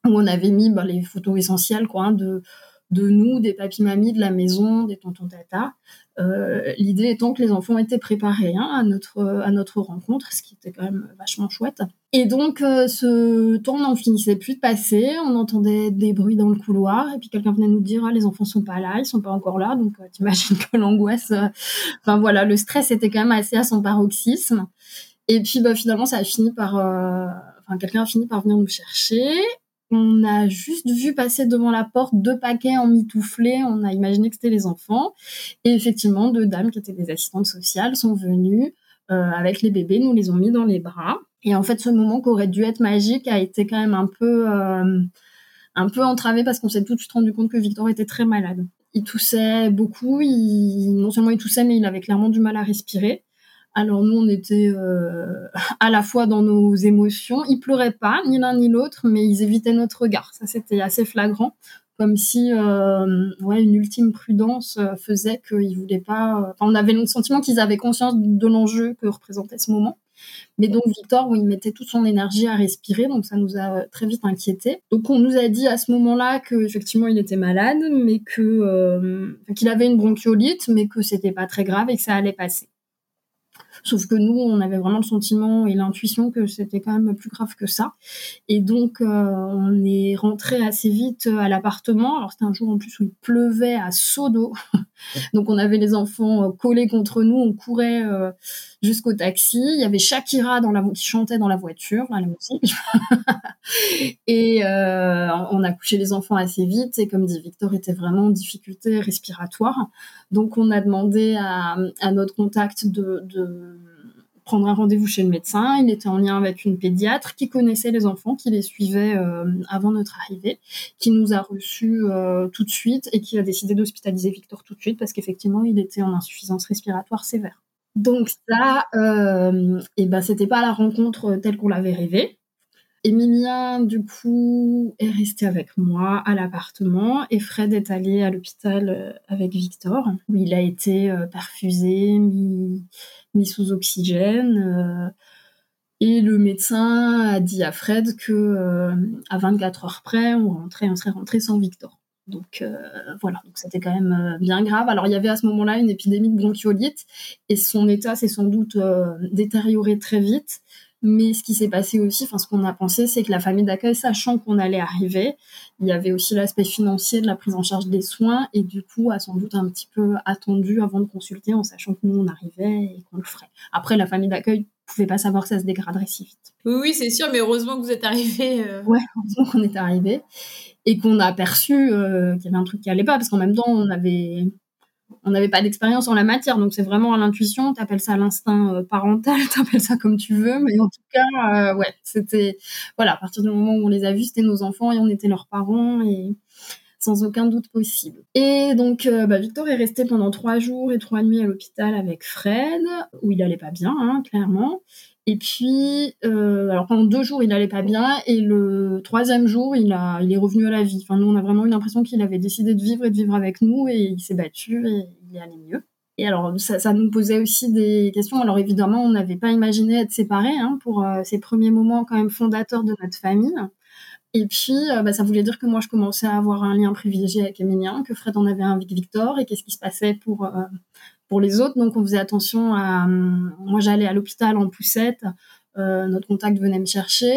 où on avait mis bah, les photos essentielles quoi, hein, de, de nous, des papis mamies de la maison, des tontons tata. Euh, L'idée étant que les enfants étaient préparés hein, à, notre, à notre rencontre, ce qui était quand même vachement chouette. Et donc, euh, ce temps n'en finissait plus de passer. On entendait des bruits dans le couloir, et puis quelqu'un venait nous dire ah, les enfants sont pas là, ils sont pas encore là. Donc, euh, t'imagines que l'angoisse, euh, enfin voilà, le stress était quand même assez à son paroxysme. Et puis bah, finalement, ça a fini par, euh, enfin quelqu'un a fini par venir nous chercher. On a juste vu passer devant la porte deux paquets en mitouflé. On a imaginé que c'était les enfants. Et effectivement, deux dames qui étaient des assistantes sociales sont venues euh, avec les bébés, nous les ont mis dans les bras. Et en fait, ce moment qui aurait dû être magique a été quand même un peu, euh, un peu entravé parce qu'on s'est tout de suite rendu compte que Victor était très malade. Il toussait beaucoup. Il, non seulement il toussait, mais il avait clairement du mal à respirer. Alors nous, on était à la fois dans nos émotions. Ils pleuraient pas, ni l'un ni l'autre, mais ils évitaient notre regard. Ça, c'était assez flagrant comme si euh, ouais, une ultime prudence euh, faisait qu'ils voulaient pas. Euh, on avait le sentiment qu'ils avaient conscience de l'enjeu que représentait ce moment. Mais donc Victor, où il mettait toute son énergie à respirer, donc ça nous a très vite inquiétés. Donc on nous a dit à ce moment-là que effectivement il était malade, mais que qu'il avait une bronchiolite, mais que c'était pas très grave et que ça allait passer. Sauf que nous, on avait vraiment le sentiment et l'intuition que c'était quand même plus grave que ça. Et donc, euh, on est rentré assez vite euh, à l'appartement. Alors, c'était un jour en plus où il pleuvait à seau d'eau. donc, on avait les enfants euh, collés contre nous. On courait jusqu'au taxi. Il y avait Shakira dans la, qui chantait dans la voiture, la musique. et on a couché les enfants assez vite. Et comme dit Victor, était vraiment en difficulté respiratoire. Donc, on a demandé à, à notre contact de, de prendre un rendez-vous chez le médecin. Il était en lien avec une pédiatre qui connaissait les enfants, qui les suivait euh, avant notre arrivée, qui nous a reçus euh, tout de suite et qui a décidé d'hospitaliser Victor tout de suite parce qu'effectivement, il était en insuffisance respiratoire sévère. Donc ça, euh, et ben c'était pas la rencontre telle qu'on l'avait rêvée. Emilien, du coup, est resté avec moi à l'appartement et Fred est allé à l'hôpital euh, avec Victor, où il a été euh, perfusé, mis, sous oxygène. Euh, et le médecin a dit à Fred que à 24 heures près, on serait rentré sans Victor. Donc voilà, c'était quand même bien grave. Alors il y avait à ce moment-là une épidémie de bronchiolite et son état s'est sans doute détérioré très vite. Mais ce qui s'est passé aussi, enfin ce qu'on a pensé, c'est que la famille d'accueil, sachant qu'on allait arriver, il y avait aussi l'aspect financier de la prise en charge des soins et du coup a sans doute un petit peu attendu avant de consulter en sachant que nous on arrivait et qu'on le ferait. Après la famille d'accueil pouvait pas savoir que ça se dégraderait si vite. Oui, oui c'est sûr, mais heureusement que vous êtes arrivé. Euh... Ouais, heureusement qu'on est arrivé et qu'on a aperçu euh, qu'il y avait un truc qui allait pas parce qu'en même temps on avait on n'avait pas d'expérience en la matière, donc c'est vraiment à l'intuition. Tu appelles ça l'instinct euh, parental, tu appelles ça comme tu veux, mais en tout cas, euh, ouais, c'était voilà, à partir du moment où on les a vus, c'était nos enfants et on était leurs parents et sans aucun doute possible. Et donc, euh, bah, Victor est resté pendant trois jours et trois nuits à l'hôpital avec Fred, où il allait pas bien, hein, clairement. Et puis, euh, alors pendant deux jours, il n'allait pas bien, et le troisième jour, il, est revenu à la vie. Enfin, nous, on a vraiment eu l'impression qu'il avait décidé de vivre et de vivre avec nous, et il s'est battu, et il est allé mieux. Et alors, ça, nous posait aussi des questions. Alors, évidemment, on n'avait pas imaginé être séparés hein, pour euh, ces premiers moments quand même fondateurs de notre famille. Et puis, euh, bah, ça voulait dire que moi, je commençais à avoir un lien privilégié avec Emilien, que Fred en avait un avec Victor, et qu'est-ce qui se passait pour, pour les autres. Donc, on faisait attention à... Moi, j'allais à l'hôpital en poussette. Euh, notre contact venait me chercher.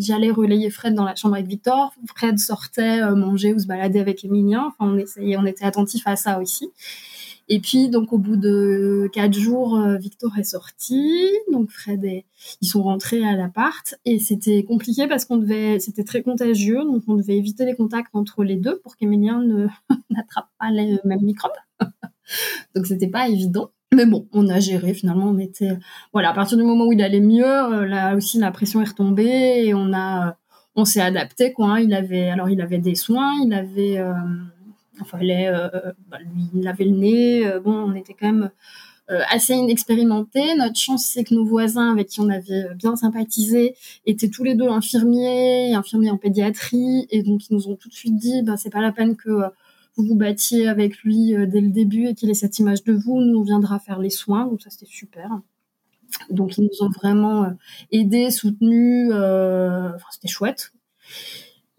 J'allais relayer Fred dans la chambre avec Victor. Fred sortait euh, manger ou se balader avec Emilien. Enfin, on essayait, on était attentif à ça aussi. Et puis, donc, au bout de quatre jours, euh, Victor est sorti. Donc, Fred et ils sont rentrés à l'appart. Et c'était compliqué parce qu'on devait, c'était très contagieux. Donc, on devait éviter les contacts entre les deux pour qu'Emilien ne, n'attrape pas les mêmes microbes. donc, c'était pas évident. Mais bon, on a géré finalement. On était, voilà, à partir du moment où il allait mieux, euh, là aussi la pression est retombée et on a, on s'est adapté quoi. Hein. Il avait, alors il avait des soins, il avait euh, Enfin, euh, bah, lui, il avait le nez. Bon, on était quand même assez inexpérimentés. Notre chance, c'est que nos voisins avec qui on avait bien sympathisé étaient tous les deux infirmiers, infirmiers en pédiatrie, et donc ils nous ont tout de suite dit, bah, c'est pas la peine que vous battiez avec lui dès le début et qu'il ait cette image de vous. Nous, on viendra faire les soins. Donc ça, c'était super. Donc ils nous ont vraiment aidés, soutenus. Enfin, c'était chouette.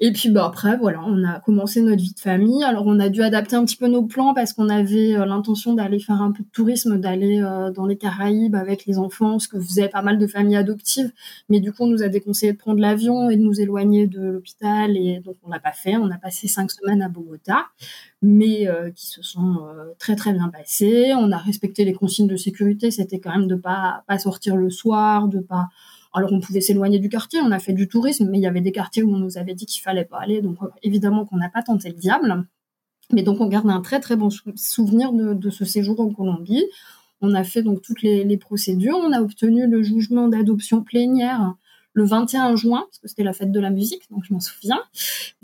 Et puis bah après voilà, on a commencé notre vie de famille. Alors on a dû adapter un petit peu nos plans parce qu'on avait euh, l'intention d'aller faire un peu de tourisme, d'aller euh, dans les Caraïbes avec les enfants, ce que faisaient pas mal de familles adoptives. Mais du coup, on nous a déconseillé de prendre l'avion et de nous éloigner de l'hôpital et donc on l'a pas fait. On a passé cinq semaines à Bogota, mais euh, qui se sont très très bien passées. On a respecté les consignes de sécurité. C'était quand même de pas pas sortir le soir, de pas alors on pouvait s'éloigner du quartier, on a fait du tourisme, mais il y avait des quartiers où on nous avait dit qu'il fallait pas aller, donc euh, évidemment qu'on n'a pas tenté le diable. Mais donc on garde un très très bon souvenir de, ce séjour en Colombie. On a fait donc toutes les, procédures, on a obtenu le jugement d'adoption plénière le 21 juin, parce que c'était la fête de la musique, donc je m'en souviens.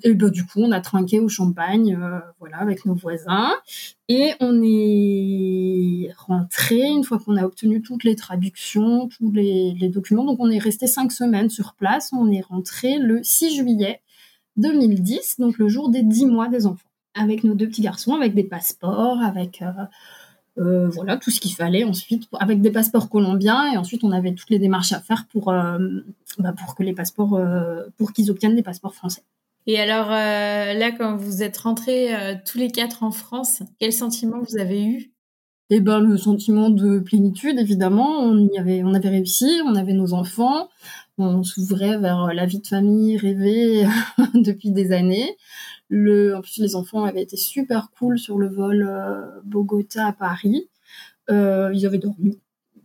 Et bah, du coup, on a trinqué au champagne, euh, voilà, avec nos voisins. Et on est rentré une fois qu'on a obtenu toutes les traductions, tous les, les documents. Donc, on est resté cinq semaines sur place. On est rentré le 6 juillet 2010, donc le jour des 10 mois des enfants, avec nos deux petits garçons, avec des passeports, avec euh, euh, voilà tout ce qu'il fallait ensuite, avec des passeports colombiens, et ensuite on avait toutes les démarches à faire pour, euh, bah, pour que les passeports, pour qu'ils obtiennent des passeports français. Et alors là, quand vous êtes rentrés tous les quatre en France, quel sentiment vous avez eu? Eh ben le sentiment de plénitude évidemment. On y avait on avait réussi on avait nos enfants on s'ouvrait vers la vie de famille rêvée depuis des années. En plus, les enfants avaient été super cool sur le vol euh, Bogota à Paris. Euh, ils avaient dormi.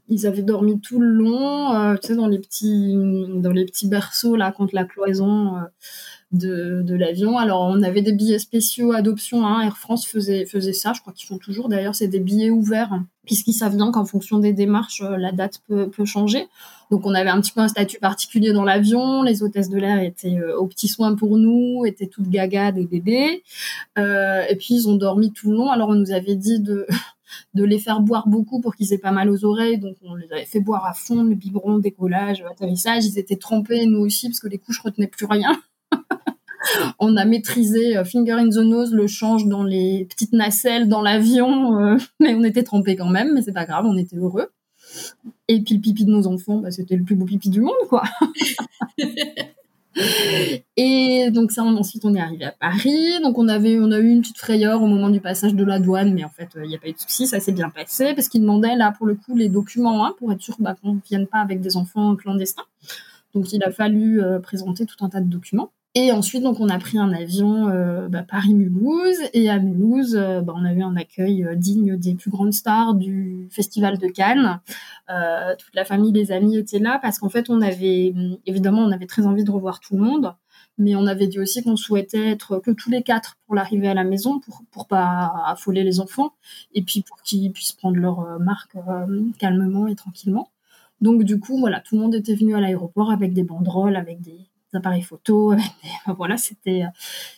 Ils avaient dormi tout le long, euh, tu sais, dans les petits, dans les petits berceaux là contre la cloison de, l'avion. Alors, on avait des billets spéciaux adoption. Hein. Air France faisait, ça. Je crois qu'ils font toujours. D'ailleurs, c'est des billets ouverts, puisqu'ils savent bien qu'en fonction des démarches, euh, la date peut, changer. Donc, on avait un petit peu un statut particulier dans l'avion. Les hôtesses de l'air étaient euh, aux petits soins pour nous, étaient toutes gaga des bébés. Euh, et puis, ils ont dormi tout le long. Alors, on nous avait dit de les faire boire beaucoup pour qu'ils aient pas mal aux oreilles. Donc, on les avait fait boire à fond, le biberon, décollage, atterrissage. Ils étaient trempés, nous aussi, parce que les couches retenaient plus rien. on a maîtrisé euh, Finger in the Nose, le change dans les petites nacelles dans l'avion, euh, mais on était trempés quand même, mais c'est pas grave, on était heureux. Et puis le pipi de nos enfants, bah, c'était le plus beau pipi du monde, quoi. et donc ça, ensuite on est arrivé à Paris. Donc on avait, on a eu une petite frayeur au moment du passage de la douane, mais en fait il n'y a pas eu de souci, ça s'est bien passé parce qu'ils demandaient là pour le coup les documents hein, pour être sûr bah, qu'on ne vienne pas avec des enfants clandestins. Donc il a fallu euh, présenter tout un tas de documents. Et ensuite, donc, on a pris un avion euh, bah, Paris-Mulhouse. Et à Mulhouse, euh, bah, on a eu un accueil euh, digne des plus grandes stars du Festival de Cannes. toute la famille, les amis étaient là parce qu'en fait, on avait, évidemment, on avait très envie de revoir tout le monde. Mais on avait dit aussi qu'on souhaitait être que tous les quatre pour l'arrivée à la maison, pour pour pas affoler les enfants, et puis pour qu'ils puissent prendre leur marque calmement et tranquillement. Donc du coup, voilà, tout le monde était venu à l'aéroport avec des banderoles, avec des, appareils photo. voilà, c'était,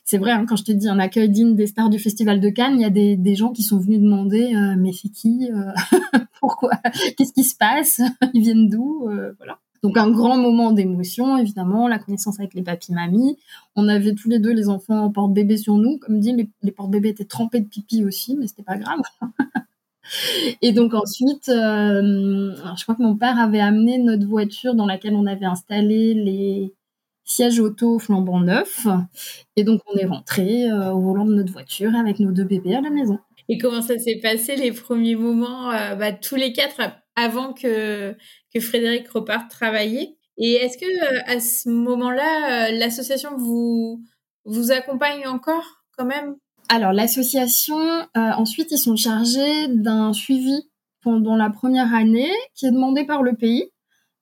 c'est vrai, hein, quand je te dis un accueil digne des stars du Festival de Cannes, il y a des, gens qui sont venus demander, euh, mais c'est qui, euh, pourquoi, qu'est-ce qui se passe, ils viennent d'où, euh, voilà. Donc un grand moment d'émotion, évidemment, la connaissance avec les papis mamies. On avait tous les deux les enfants en porte-bébé sur nous, comme dit, les, les porte-bébés étaient trempés de pipi aussi, mais c'était pas grave. Et donc ensuite, je crois que mon père avait amené notre voiture dans laquelle on avait installé les, siège auto flambant neuf. Et donc, on est rentré euh, au volant de notre voiture avec nos deux bébés à la maison. Et comment ça s'est passé les premiers moments, euh, bah, tous les quatre, avant que, que Frédéric reparte travailler? Et est-ce que euh, à ce moment-là, l'association vous, vous accompagne encore quand même? Alors, l'association, ensuite, ils sont chargés d'un suivi pendant la première année qui est demandé par le pays.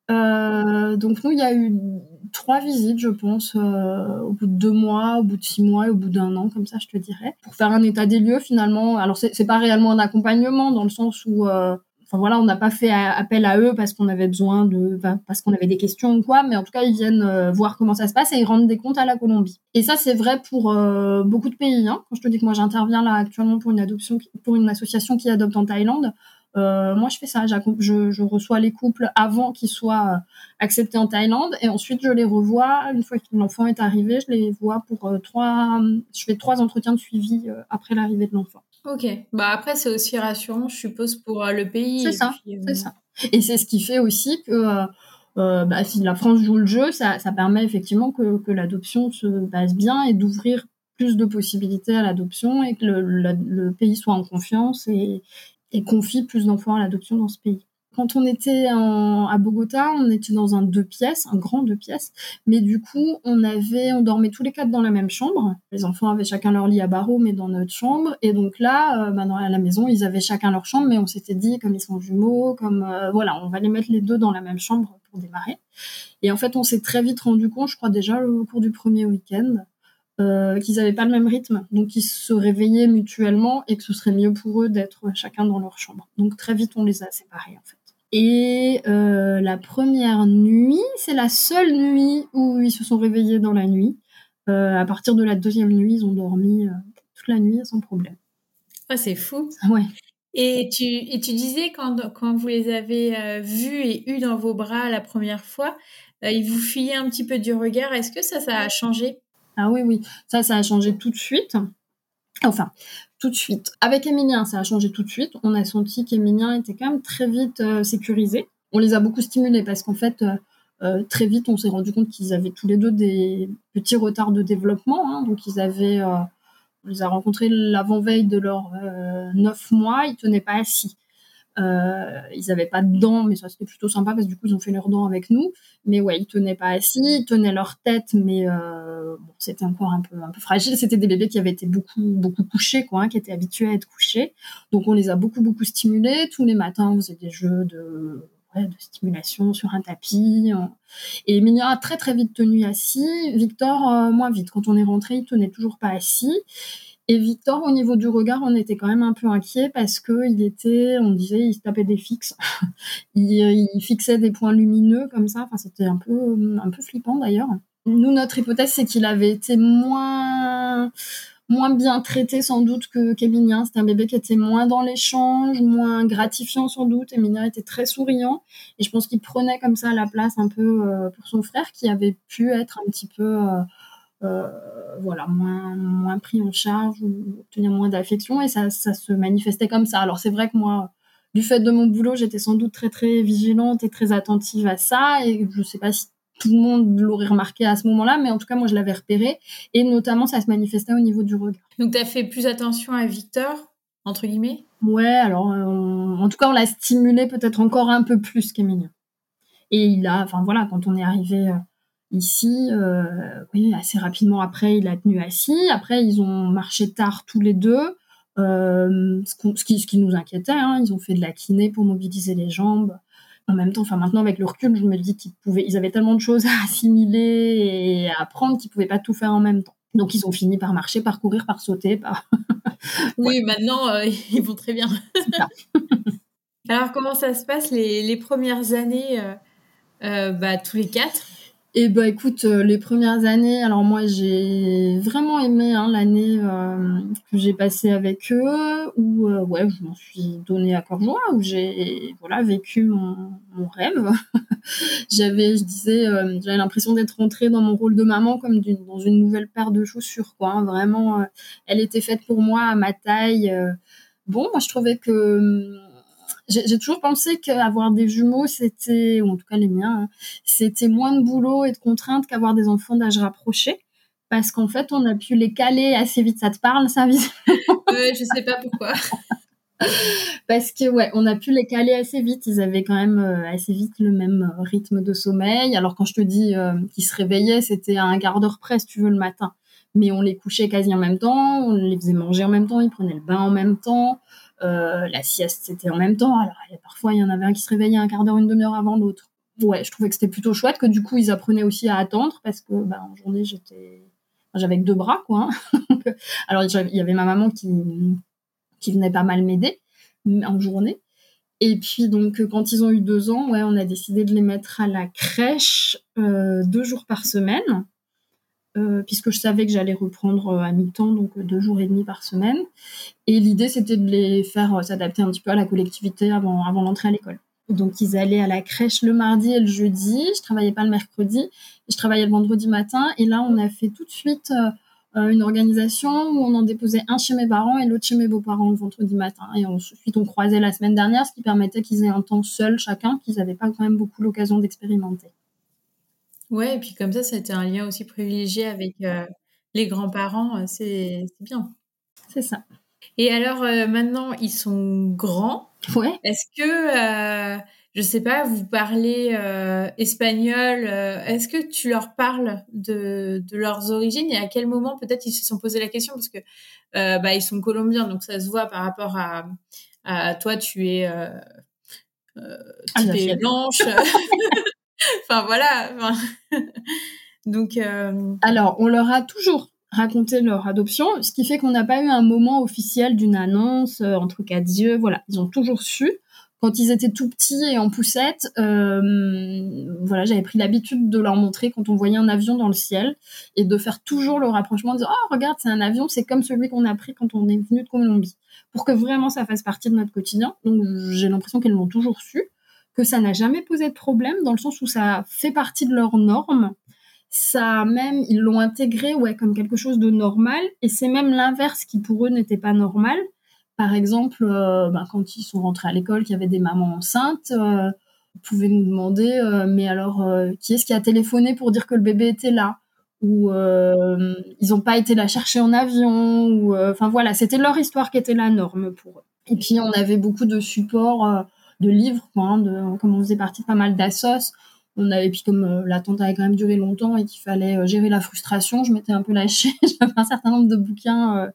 donc, nous, il y a eu trois visites, je pense, euh, au bout de deux mois, au bout de six mois et au bout d'un an, comme ça, je te dirais, pour faire un état des lieux finalement. Alors c'est pas réellement un accompagnement dans le sens où, euh, enfin voilà, on n'a pas fait appel à eux parce qu'on avait besoin de, parce qu'on avait des questions ou quoi, mais en tout cas ils viennent euh, voir comment ça se passe et ils rendent des comptes à la Colombie. Et ça c'est vrai pour beaucoup de pays. Hein. Quand je te dis que moi j'interviens là actuellement pour une adoption, pour une association qui adopte en Thaïlande. Euh, moi, je fais ça. Je, je reçois les couples avant qu'ils soient euh, acceptés en Thaïlande et ensuite je les revois une fois que l'enfant est arrivé. Je les vois pour euh, trois. Je fais trois entretiens de suivi après l'arrivée de l'enfant. Ok. Bah après, c'est aussi rassurant, je suppose, pour le pays. C'est ça. C'est ça. Et c'est ce qui fait aussi que. bah, si la France joue le jeu, ça, ça permet effectivement que, que l'adoption se passe bien et d'ouvrir plus de possibilités à l'adoption et que le, le, pays soit en confiance et, et confie plus d'enfants à l'adoption dans ce pays. Quand on était à Bogota, on était dans un deux pièces, un grand deux pièces, mais du coup, on avait, on dormait tous les quatre dans la même chambre. Les enfants avaient chacun leur lit à barreaux, mais dans notre chambre. Et donc là, euh, bah, la maison, ils avaient chacun leur chambre, mais on s'était dit, comme ils sont jumeaux, comme euh, voilà, on va les mettre les deux dans la même chambre pour démarrer. Et en fait, on s'est très vite rendu compte, je crois déjà au cours du premier week-end, euh, qu'ils n'avaient pas le même rythme, donc ils se réveillaient mutuellement et que ce serait mieux pour eux d'être chacun dans leur chambre. Donc très vite, on les a séparés en fait. Et la première nuit, c'est la seule nuit où ils se sont réveillés dans la nuit. à partir de la deuxième nuit, ils ont dormi toute la nuit sans problème. Oh, c'est fou. Ouais. Et tu, et tu disais quand, quand vous les avez euh, vus et eus dans vos bras la première fois, euh, ils vous fuyaient un petit peu du regard. Est-ce que ça, ça a changé? Ah oui, oui. Ça, ça a changé tout de suite. Enfin, tout de suite. Avec Emilien, ça a changé tout de suite. On a senti qu'Emilien était quand même très vite euh, sécurisé. On les a beaucoup stimulés parce qu'en fait, très vite, on s'est rendu compte qu'ils avaient tous les deux des petits retards de développement. Hein. donc, ils avaient on les a rencontrés l'avant-veille de leurs euh, neuf mois, ils tenaient pas assis. Euh, ils n'avaient pas de dents, mais ça c'était plutôt sympa parce que du coup ils ont fait leurs dents avec nous. Mais ouais, ils tenaient pas assis, ils tenaient leur tête, mais euh, bon, c'était encore un peu un peu fragile. C'était des bébés qui avaient été beaucoup beaucoup couchés, quoi, hein, qui étaient habitués à être couchés. Donc on les a beaucoup beaucoup stimulés. Tous les matins, on faisait des jeux de de stimulation sur un tapis. Et Emilia a très très vite tenu assis. Victor, euh, moins vite. Quand on est rentré, il tenait toujours pas assis. Et Victor, au niveau du regard, on était quand même un peu inquiet parce que il était, on disait, il se tapait des fixes. il, il, fixait des points lumineux comme ça. Enfin, c'était un peu, un peu flippant d'ailleurs. Nous, notre hypothèse, c'est qu'il avait été moins, moins bien traité sans doute que qu'Emilien. C'était un bébé qui était moins dans l'échange, moins gratifiant sans doute. Emilien était très souriant et je pense qu'il prenait comme ça la place un peu euh, pour son frère qui avait pu être un petit peu euh, euh, voilà moins moins pris en charge ou obtenir moins d'affection et ça, ça se manifestait comme ça. Alors c'est vrai que moi du fait de mon boulot, j'étais sans doute très très vigilante et très attentive à ça et je sais pas si tout le monde l'aurait remarqué à ce moment-là, mais en tout cas, moi, je l'avais repéré. Et notamment, ça se manifestait au niveau du regard. Donc, tu as fait plus attention à Victor, entre guillemets? Ouais, alors, euh, en tout cas, on l'a stimulé peut-être encore un peu plus qu'Emilien. Et il a, enfin voilà, quand on est arrivé euh, ici, euh, oui, assez rapidement après, il a tenu assis. Après, ils ont marché tard tous les deux. ce, qui, ce, qui, nous inquiétait, hein. ils ont fait de la kiné pour mobiliser les jambes en même temps, enfin maintenant avec le recul, je me dis qu'ils pouvaient, ils avaient tellement de choses à assimiler et à apprendre qu'ils pouvaient pas tout faire en même temps. Donc ils ont fini par marcher, par courir, par sauter, par. oui, maintenant euh, ils vont très bien. Alors comment ça se passe les, premières années, euh, euh, bah, tous les quatre? Et bah écoute, euh, les premières années, alors moi j'ai vraiment aimé hein, l'année euh, que j'ai passée avec eux, où euh, ouais, je m'en suis donné à cœur joie, où j'ai voilà vécu mon, mon rêve. j'avais, je disais, j'avais l'impression d'être rentrée dans mon rôle de maman comme dans une nouvelle paire de chaussures, quoi. Hein. vraiment, elle était faite pour moi à ma taille. bon, moi je trouvais que j'ai toujours pensé qu'avoir des jumeaux, c'était, ou en tout cas les miens, hein, c'était moins de boulot et de contraintes qu'avoir des enfants d'âge rapproché. Parce qu'en fait, on a pu les caler assez vite. Ça te parle, ça, visiblement? Ouais, je sais pas pourquoi. parce que ouais, on a pu les caler assez vite. Ils avaient quand même euh, assez vite le même euh, rythme de sommeil. Alors quand je te dis euh, qu'ils se réveillaient, c'était à un quart d'heure près, si tu veux, le matin. Mais on les couchait quasi en même temps, on les faisait manger en même temps, ils prenaient le bain en même temps. Euh, la sieste, c'était en même temps. Alors, parfois, il y en avait un qui se réveillait un quart d'heure, une demi-heure avant l'autre. Ouais, je trouvais que c'était plutôt chouette, que du coup, ils apprenaient aussi à attendre, parce que bah, en journée, j'étais... j'avais que deux bras, quoi. Hein. Alors, il y avait ma maman qui, qui venait pas mal m'aider en journée. Et puis, donc, quand ils ont eu deux ans, ouais, on a décidé de les mettre à la crèche euh, deux jours par semaine. Euh, puisque je savais que j'allais reprendre euh, à mi-temps, donc euh, deux jours et demi par semaine. Et l'idée, c'était de les faire s'adapter un petit peu à la collectivité avant, l'entrée à l'école. Donc, ils allaient à la crèche le mardi et le jeudi. Je travaillais pas le mercredi. Je travaillais le vendredi matin. Et là, on a fait tout de suite une organisation où on en déposait un chez mes parents et l'autre chez mes beaux-parents le vendredi matin. Et ensuite, on croisait la semaine dernière, ce qui permettait qu'ils aient un temps seul chacun, qu'ils n'avaient pas quand même beaucoup l'occasion d'expérimenter. Ouais, et puis comme ça, ça a été un lien aussi privilégié avec euh, les grands-parents. Euh, c'est bien. C'est ça. Et alors, euh, maintenant, ils sont grands. Ouais. Est-ce que, je sais pas, vous parlez espagnol Est-ce que tu leur parles de, de, leurs origines et à quel moment peut-être ils se sont posé la question Parce que bah, ils sont colombiens, donc ça se voit par rapport à, à toi, tu es... tu es blanche. enfin voilà. Donc. Euh, Alors, on leur a toujours raconté leur adoption, ce qui fait qu'on n'a pas eu un moment officiel d'une annonce euh, entre quatre yeux. Voilà, ils ont toujours su. quand ils étaient tout petits et en poussette, euh, voilà, j'avais pris l'habitude de leur montrer quand on voyait un avion dans le ciel et de faire toujours le rapprochement de dire oh regarde c'est un avion, c'est comme celui qu'on a pris quand on est venu de Colombie, pour que vraiment ça fasse partie de notre quotidien. Donc j'ai l'impression qu'elles l'ont toujours su, que ça n'a jamais posé de problème dans le sens où ça fait partie de leurs normes. Ça même ils l'ont intégré ouais comme quelque chose de normal et c'est même l'inverse qui pour eux n'était pas normal par exemple, euh, bah, quand ils sont rentrés à l'école, qu'il y avait des mamans enceintes, euh, vous nous demander, euh, mais alors, qui est-ce qui a téléphoné pour dire que le bébé était là? Ou ils n'ont pas été la chercher en avion Ou enfin voilà, c'était leur histoire qui était la norme pour eux. Et puis on avait beaucoup de supports, de livres, comme on faisait partie de pas mal d'assos, on avait puis comme l'attente avait quand même duré longtemps et qu'il fallait gérer la frustration, je m'étais un peu lâchée. J'avais un certain nombre de bouquins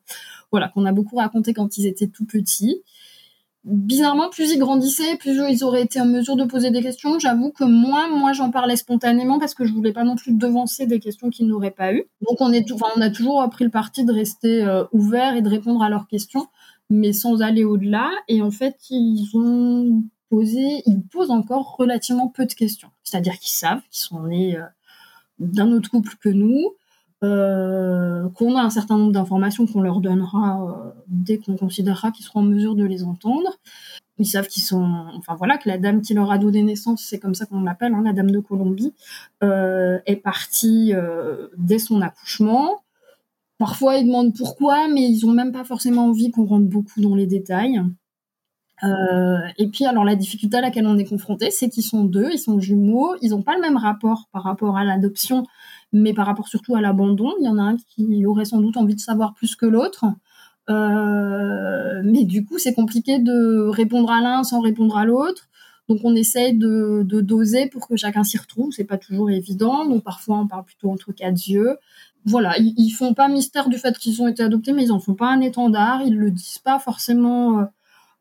voilà, qu'on a beaucoup raconté quand ils étaient tout petits. Bizarrement, plus ils grandissaient, plus ils auraient été en mesure de poser des questions. J'avoue que moi, moi, j'en parlais spontanément parce que je voulais pas non plus devancer des questions qu'ils n'auraient pas eues. Donc, on, est on a toujours pris le parti de rester euh, ouvert et de répondre à leurs questions, mais sans aller au-delà. Et en fait, ils ont posé, ils posent encore relativement peu de questions. C'est-à-dire qu'ils savent qu'ils sont nés euh, d'un autre couple que nous, euh, qu'on a un certain nombre d'informations qu'on leur donnera euh, dès qu'on considérera qu'ils seront en mesure de les entendre. Ils savent qu'ils sont, enfin voilà, que la dame qui leur a donné naissance, c'est comme ça qu'on l'appelle, hein, la dame de Colombie, est partie dès son accouchement. Parfois, ils demandent pourquoi, mais ils ont même pas forcément envie qu'on rentre beaucoup dans les détails. Et puis, alors, la difficulté à laquelle on est confronté, c'est qu'ils sont deux, ils sont jumeaux, ils n'ont pas le même rapport par rapport à l'adoption mais par rapport surtout à l'abandon, il y en a un qui aurait sans doute envie de savoir plus que l'autre. Euh, mais du coup, c'est compliqué de répondre à l'un sans répondre à l'autre. Donc, on essaye de, doser pour que chacun s'y retrouve. C'est pas toujours évident. Donc, parfois, on parle plutôt entre quatre yeux. Voilà, ils, ils font pas mystère du fait qu'ils ont été adoptés, mais ils en font pas un étendard. Ils le disent pas forcément euh,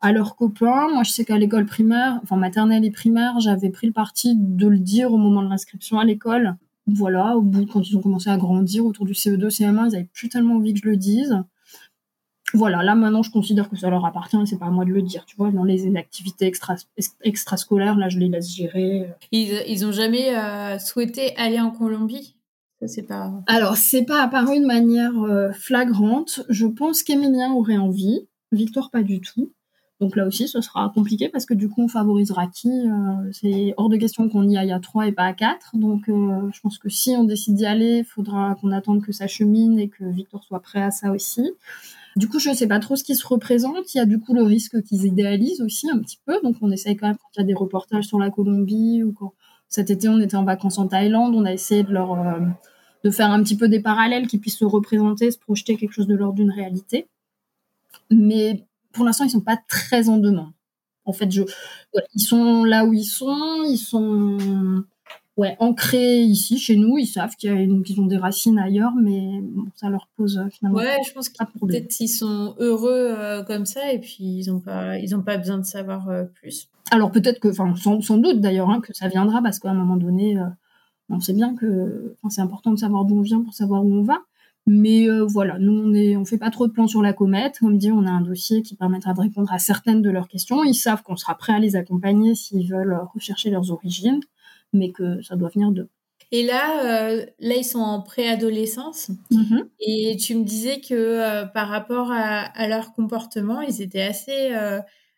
à leurs copains. Moi, je sais qu'à l'école primaire, enfin maternelle et primaire, j'avais pris le parti de le dire au moment de l'inscription à l'école voilà, au bout, quand ils ont commencé à grandir autour du CE2, CM1, ils n'avaient plus tellement envie que je le dise. Voilà, là maintenant, je considère que ça leur appartient et c'est pas à moi de le dire. Tu vois, dans les activités extra, extrascolaires, là, je les laisse gérer. Ils, ils ont jamais euh, souhaité aller en Colombie? Ça, c'est pas... Alors, c'est pas apparu de manière euh, flagrante. Je pense qu'Emilien aurait envie. Victoire, pas du tout. Donc là aussi, ce sera compliqué parce que du coup, on favorisera qui euh, C'est hors de question qu'on y aille à 3 et pas à 4. Donc euh, je pense que si on décide d'y aller, il faudra qu'on attende que ça chemine et que Victor soit prêt à ça aussi. Du coup, je ne sais pas trop ce qui se représente. Il y a du coup le risque qu'ils idéalisent aussi un petit peu. Donc on essaye quand même quand il y a des reportages sur la Colombie ou quand cet été on était en vacances en Thaïlande, on a essayé de leur euh, de faire un petit peu des parallèles qui puissent se représenter, se projeter quelque chose de l'ordre d'une réalité. Mais pour l'instant, ils sont pas très en demande. En fait, je, ils sont là où ils sont, ils sont ouais, ancrés ici, chez nous. Ils savent qu'ils ont des racines ailleurs, mais ça leur pose euh, finalement ouais, je pense pas Peut-être qu'ils sont heureux euh, comme ça et puis ils n'ont pas, ils ont pas besoin de savoir euh, plus. Alors peut-être que, enfin, sans, doute d'ailleurs, hein, que ça viendra parce qu'à un moment donné, on sait bien que c'est important de savoir d'où on vient pour savoir où on va. Mais euh, voilà, nous, on ne on fait pas trop de plans sur la comète. Comme dit, on a un dossier qui permettra de répondre à certaines de leurs questions. Ils savent qu'on sera prêt à les accompagner s'ils veulent rechercher leurs origines, mais que ça doit venir d'eux. Et là, euh, là, ils sont en préadolescence. Mm-hmm. Et tu me disais que euh, par rapport à, à, leur comportement, ils étaient assez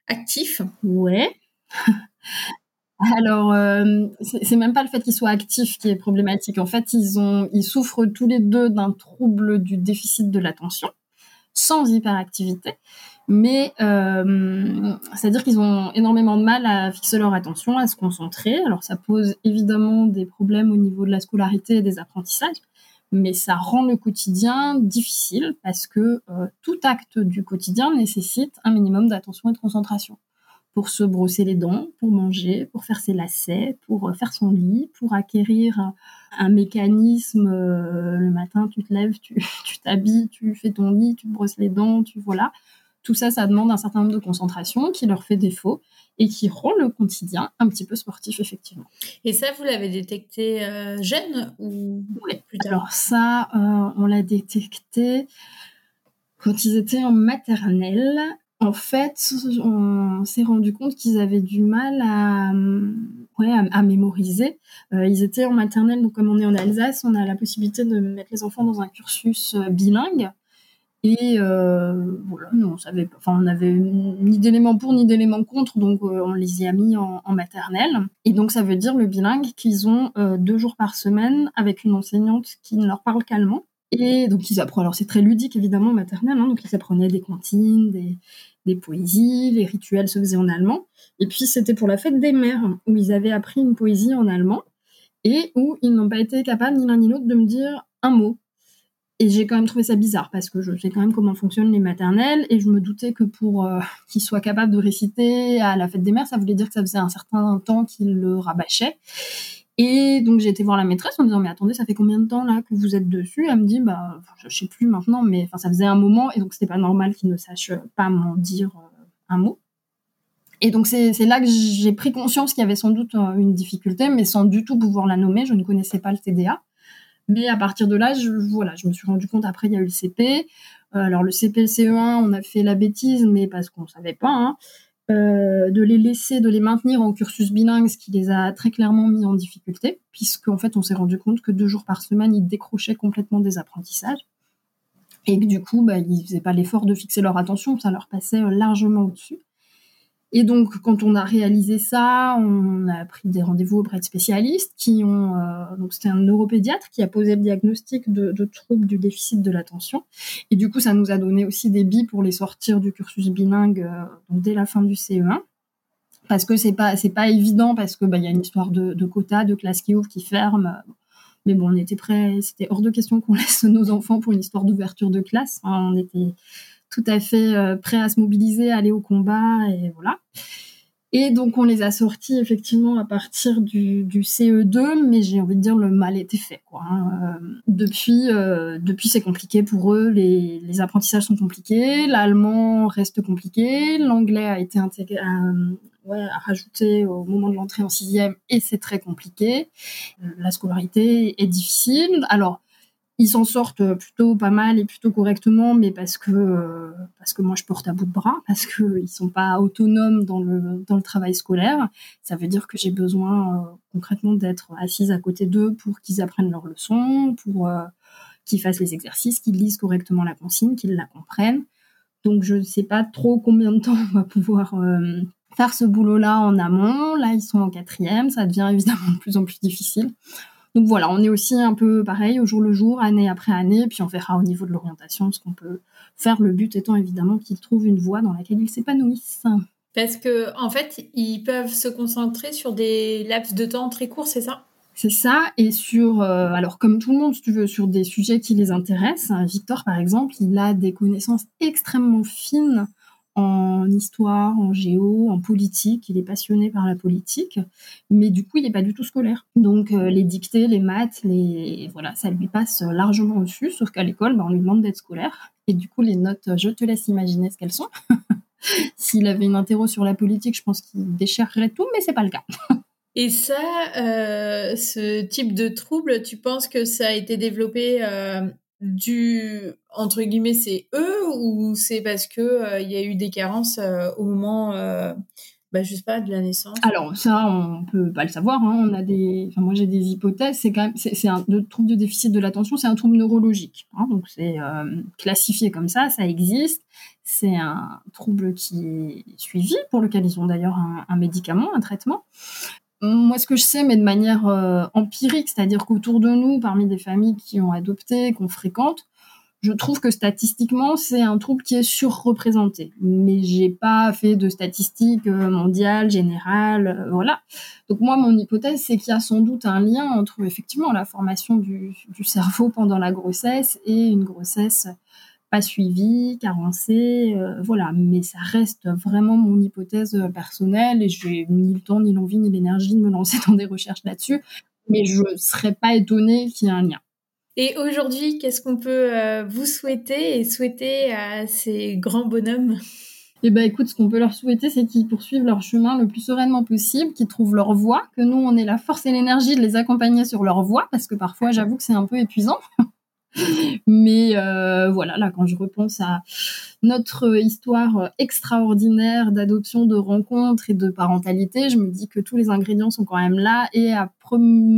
actifs. Ouais. Alors, euh, c'est même pas le fait qu'ils soient actifs qui est problématique. En fait, ils, ont, ils souffrent tous les deux d'un trouble du déficit de l'attention, sans hyperactivité. Mais euh, c'est-à-dire qu'ils ont énormément de mal à fixer leur attention, à se concentrer. Alors, ça pose évidemment des problèmes au niveau de la scolarité et des apprentissages, mais ça rend le quotidien difficile parce que euh, tout acte du quotidien nécessite un minimum d'attention et de concentration pour se brosser les dents, pour manger, pour faire ses lacets, pour euh, faire son lit, pour acquérir un, mécanisme. Euh, le matin, tu te lèves, tu t'habilles, tu, fais ton lit, tu te brosses les dents, tu voilà. Tout ça, ça demande un certain nombre de concentration qui leur fait défaut et qui rend le quotidien un petit peu sportif, effectivement. Et ça, vous l'avez détecté euh, jeune ou plus tard? Alors ça, on l'a détecté quand ils étaient en maternelle en fait, on s'est rendu compte qu'ils avaient du mal à, ouais, à, mémoriser. Euh, ils étaient en maternelle, donc comme on est en Alsace, on a la possibilité de mettre les enfants dans un cursus euh, bilingue. Et euh, voilà, nous, on savait, enfin, on avait ni d'éléments pour ni d'éléments contre, donc on les y a mis en, maternelle. Et donc ça veut dire le bilingue qu'ils ont deux jours par semaine avec une enseignante qui ne leur parle qu'allemand. Et donc ils apprennent, alors c'est très ludique évidemment maternelle, hein, donc ils apprenaient des comptines, des, des poésies, les rituels se faisaient en allemand. Et puis c'était pour la fête des mères, où ils avaient appris une poésie en allemand, et où ils n'ont pas été capables ni l'un ni l'autre de me dire un mot. Et j'ai quand même trouvé ça bizarre, parce que je sais quand même comment fonctionnent les maternelles, et je me doutais que pour euh, qu'ils soient capables de réciter à la fête des mères, ça voulait dire que ça faisait un certain temps qu'ils le rabâchaient. Et donc j'ai été voir la maîtresse en disant mais attendez ça fait combien de temps là que vous êtes dessus? Elle me dit bah je sais plus maintenant mais enfin ça faisait un moment et donc c'était pas normal qu'il ne sache pas m'en dire euh, un mot. Et donc c'est là que j'ai pris conscience qu'il y avait sans doute euh, une difficulté mais sans du tout pouvoir la nommer. Je ne connaissais pas le TDA. Mais à partir de là, je, voilà, je me suis rendu compte. Après, il y a eu le CP. Euh, alors le CP, le CE1, on a fait la bêtise, mais parce qu'on savait pas. Hein. Euh, de les laisser, de les maintenir en cursus bilingue, ce qui les a très clairement mis en difficulté, puisqu'en fait on s'est rendu compte que deux jours par semaine, ils décrochaient complètement des apprentissages. Et que du coup, bah, ils faisaient pas l'effort de fixer leur attention, ça leur passait euh, largement au-dessus. Et donc, quand on a réalisé ça, on a pris des rendez-vous auprès de spécialistes qui ont. Euh, donc, c'était un neuropédiatre qui a posé le diagnostic de, troubles du déficit de l'attention. Et du coup, ça nous a donné aussi des billes pour les sortir du cursus bilingue euh, dès la fin du CE1. Parce que c'est pas c'est pas évident parce que bah y a une histoire de, de quotas, de classes qui ouvrent, qui ferment. Mais bon, on était prêts. C'était hors de question qu'on laisse nos enfants pour une histoire d'ouverture de classe. on était tout à fait euh, prêts à se mobiliser, à aller au combat, et voilà. Et donc on les a sortis effectivement à partir du, CE2, mais j'ai envie de dire le mal était fait. Hein. euh, depuis, euh, depuis c'est compliqué pour eux, les, apprentissages sont compliqués, l'allemand reste compliqué, l'anglais a été intégré, ouais, à rajouter au moment de l'entrée en sixième et c'est très compliqué. La scolarité est difficile. Alors ils s'en sortent plutôt pas mal et plutôt correctement, mais parce que euh, parce que moi je porte à bout de bras, parce que ils sont pas autonomes dans le dans le travail scolaire. Ça veut dire que j'ai besoin euh, concrètement d'être assise à côté d'eux pour qu'ils apprennent leurs leçons, pour euh, qu'ils fassent les exercices, qu'ils lisent correctement la consigne, qu'ils la comprennent. Donc je ne sais pas trop combien de temps on va pouvoir faire ce boulot-là en amont. Là ils sont en quatrième, ça devient évidemment de plus en plus difficile. Donc voilà, on est aussi un peu pareil au jour le jour, année après année, puis on verra au niveau de l'orientation ce qu'on peut faire. Le but étant évidemment qu'ils trouvent une voie dans laquelle ils s'épanouissent. Parce que en fait, ils peuvent se concentrer sur des laps de temps très courts, c'est ça? C'est ça, et sur, euh, alors comme tout le monde, si tu veux, sur des sujets qui les intéressent. Victor, par exemple, il a des connaissances extrêmement fines en histoire, en géo, en politique. Il est passionné par la politique, mais du coup, il n'est pas du tout scolaire. Donc, euh, les dictées, les maths, les voilà, ça lui passe largement au-dessus. Sauf qu'à l'école, bah, on lui demande d'être scolaire. Et du coup, les notes, je te laisse imaginer ce qu'elles sont. S'il avait une interro sur la politique, je pense qu'il déchirerait tout, mais c'est pas le cas. Et ça, euh, ce type de trouble, tu penses que ça a été développé euh, du entre guillemets c'est eux ou c'est parce que euh, il y a eu des carences euh, au moment euh, bah, je sais pas de la naissance? Alors ça on peut pas le savoir hein. on a des enfin, moi j'ai des hypothèses c'est quand même c'est un le trouble de déficit de l'attention c'est un trouble neurologique hein. donc c'est classifié comme ça ça existe c'est un trouble qui est suivi pour lequel ils ont d'ailleurs un médicament un traitement moi, ce que je sais, mais de manière euh, empirique, c'est-à-dire qu'autour de nous, parmi des familles qui ont adopté, qu'on fréquente, je trouve que statistiquement, c'est un trouble qui est surreprésenté. Mais j'ai pas fait de statistiques euh, mondiales, générales, euh, voilà. Donc moi, mon hypothèse, c'est qu'il y a sans doute un lien entre effectivement la formation du, du cerveau pendant la grossesse et une grossesse pas suivi, carencé, euh, voilà. Mais ça reste vraiment mon hypothèse euh, personnelle et je n'ai ni le temps, ni l'envie, ni l'énergie de me lancer dans des recherches là-dessus. Mais je ne serais pas étonnée qu'il y ait un lien. Et aujourd'hui, qu'est-ce qu'on peut euh, vous souhaiter et souhaiter à ces grands bonhommes? Eh ben, écoute, ce qu'on peut leur souhaiter, c'est qu'ils poursuivent leur chemin le plus sereinement possible, qu'ils trouvent leur voie, que nous, on ait la force et l'énergie de les accompagner sur leur voie, parce que parfois, j'avoue que c'est un peu épuisant. Mais euh, voilà, là, quand je repense à notre histoire extraordinaire d'adoption, de rencontre et de parentalité, je me dis que tous les ingrédients sont quand même là et à,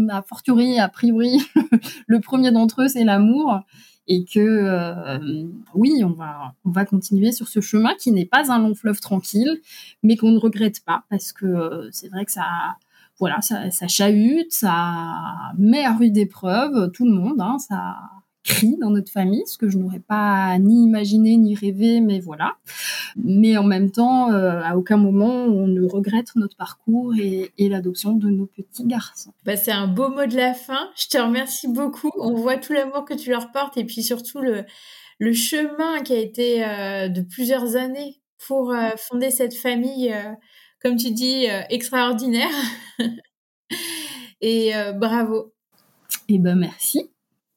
à fortiori, a priori, le premier d'entre eux, c'est l'amour. Et que euh, oui, on va on va continuer sur ce chemin qui n'est pas un long fleuve tranquille, mais qu'on ne regrette pas parce que euh, c'est vrai que ça voilà ça, chahute, ça met à rude épreuve tout le monde, hein, ça cri dans notre famille, ce que je n'aurais pas ni imaginé ni rêvé, mais voilà. Mais en même temps, euh, à aucun moment on ne regrette notre parcours et, l'adoption de nos petits garçons. Bah, c'est un beau mot de la fin. Je te remercie beaucoup. On voit tout l'amour que tu leur portes et puis surtout le, le chemin qui a été euh, de plusieurs années pour euh, fonder cette famille, comme tu dis, extraordinaire. et bravo. Eh ben merci.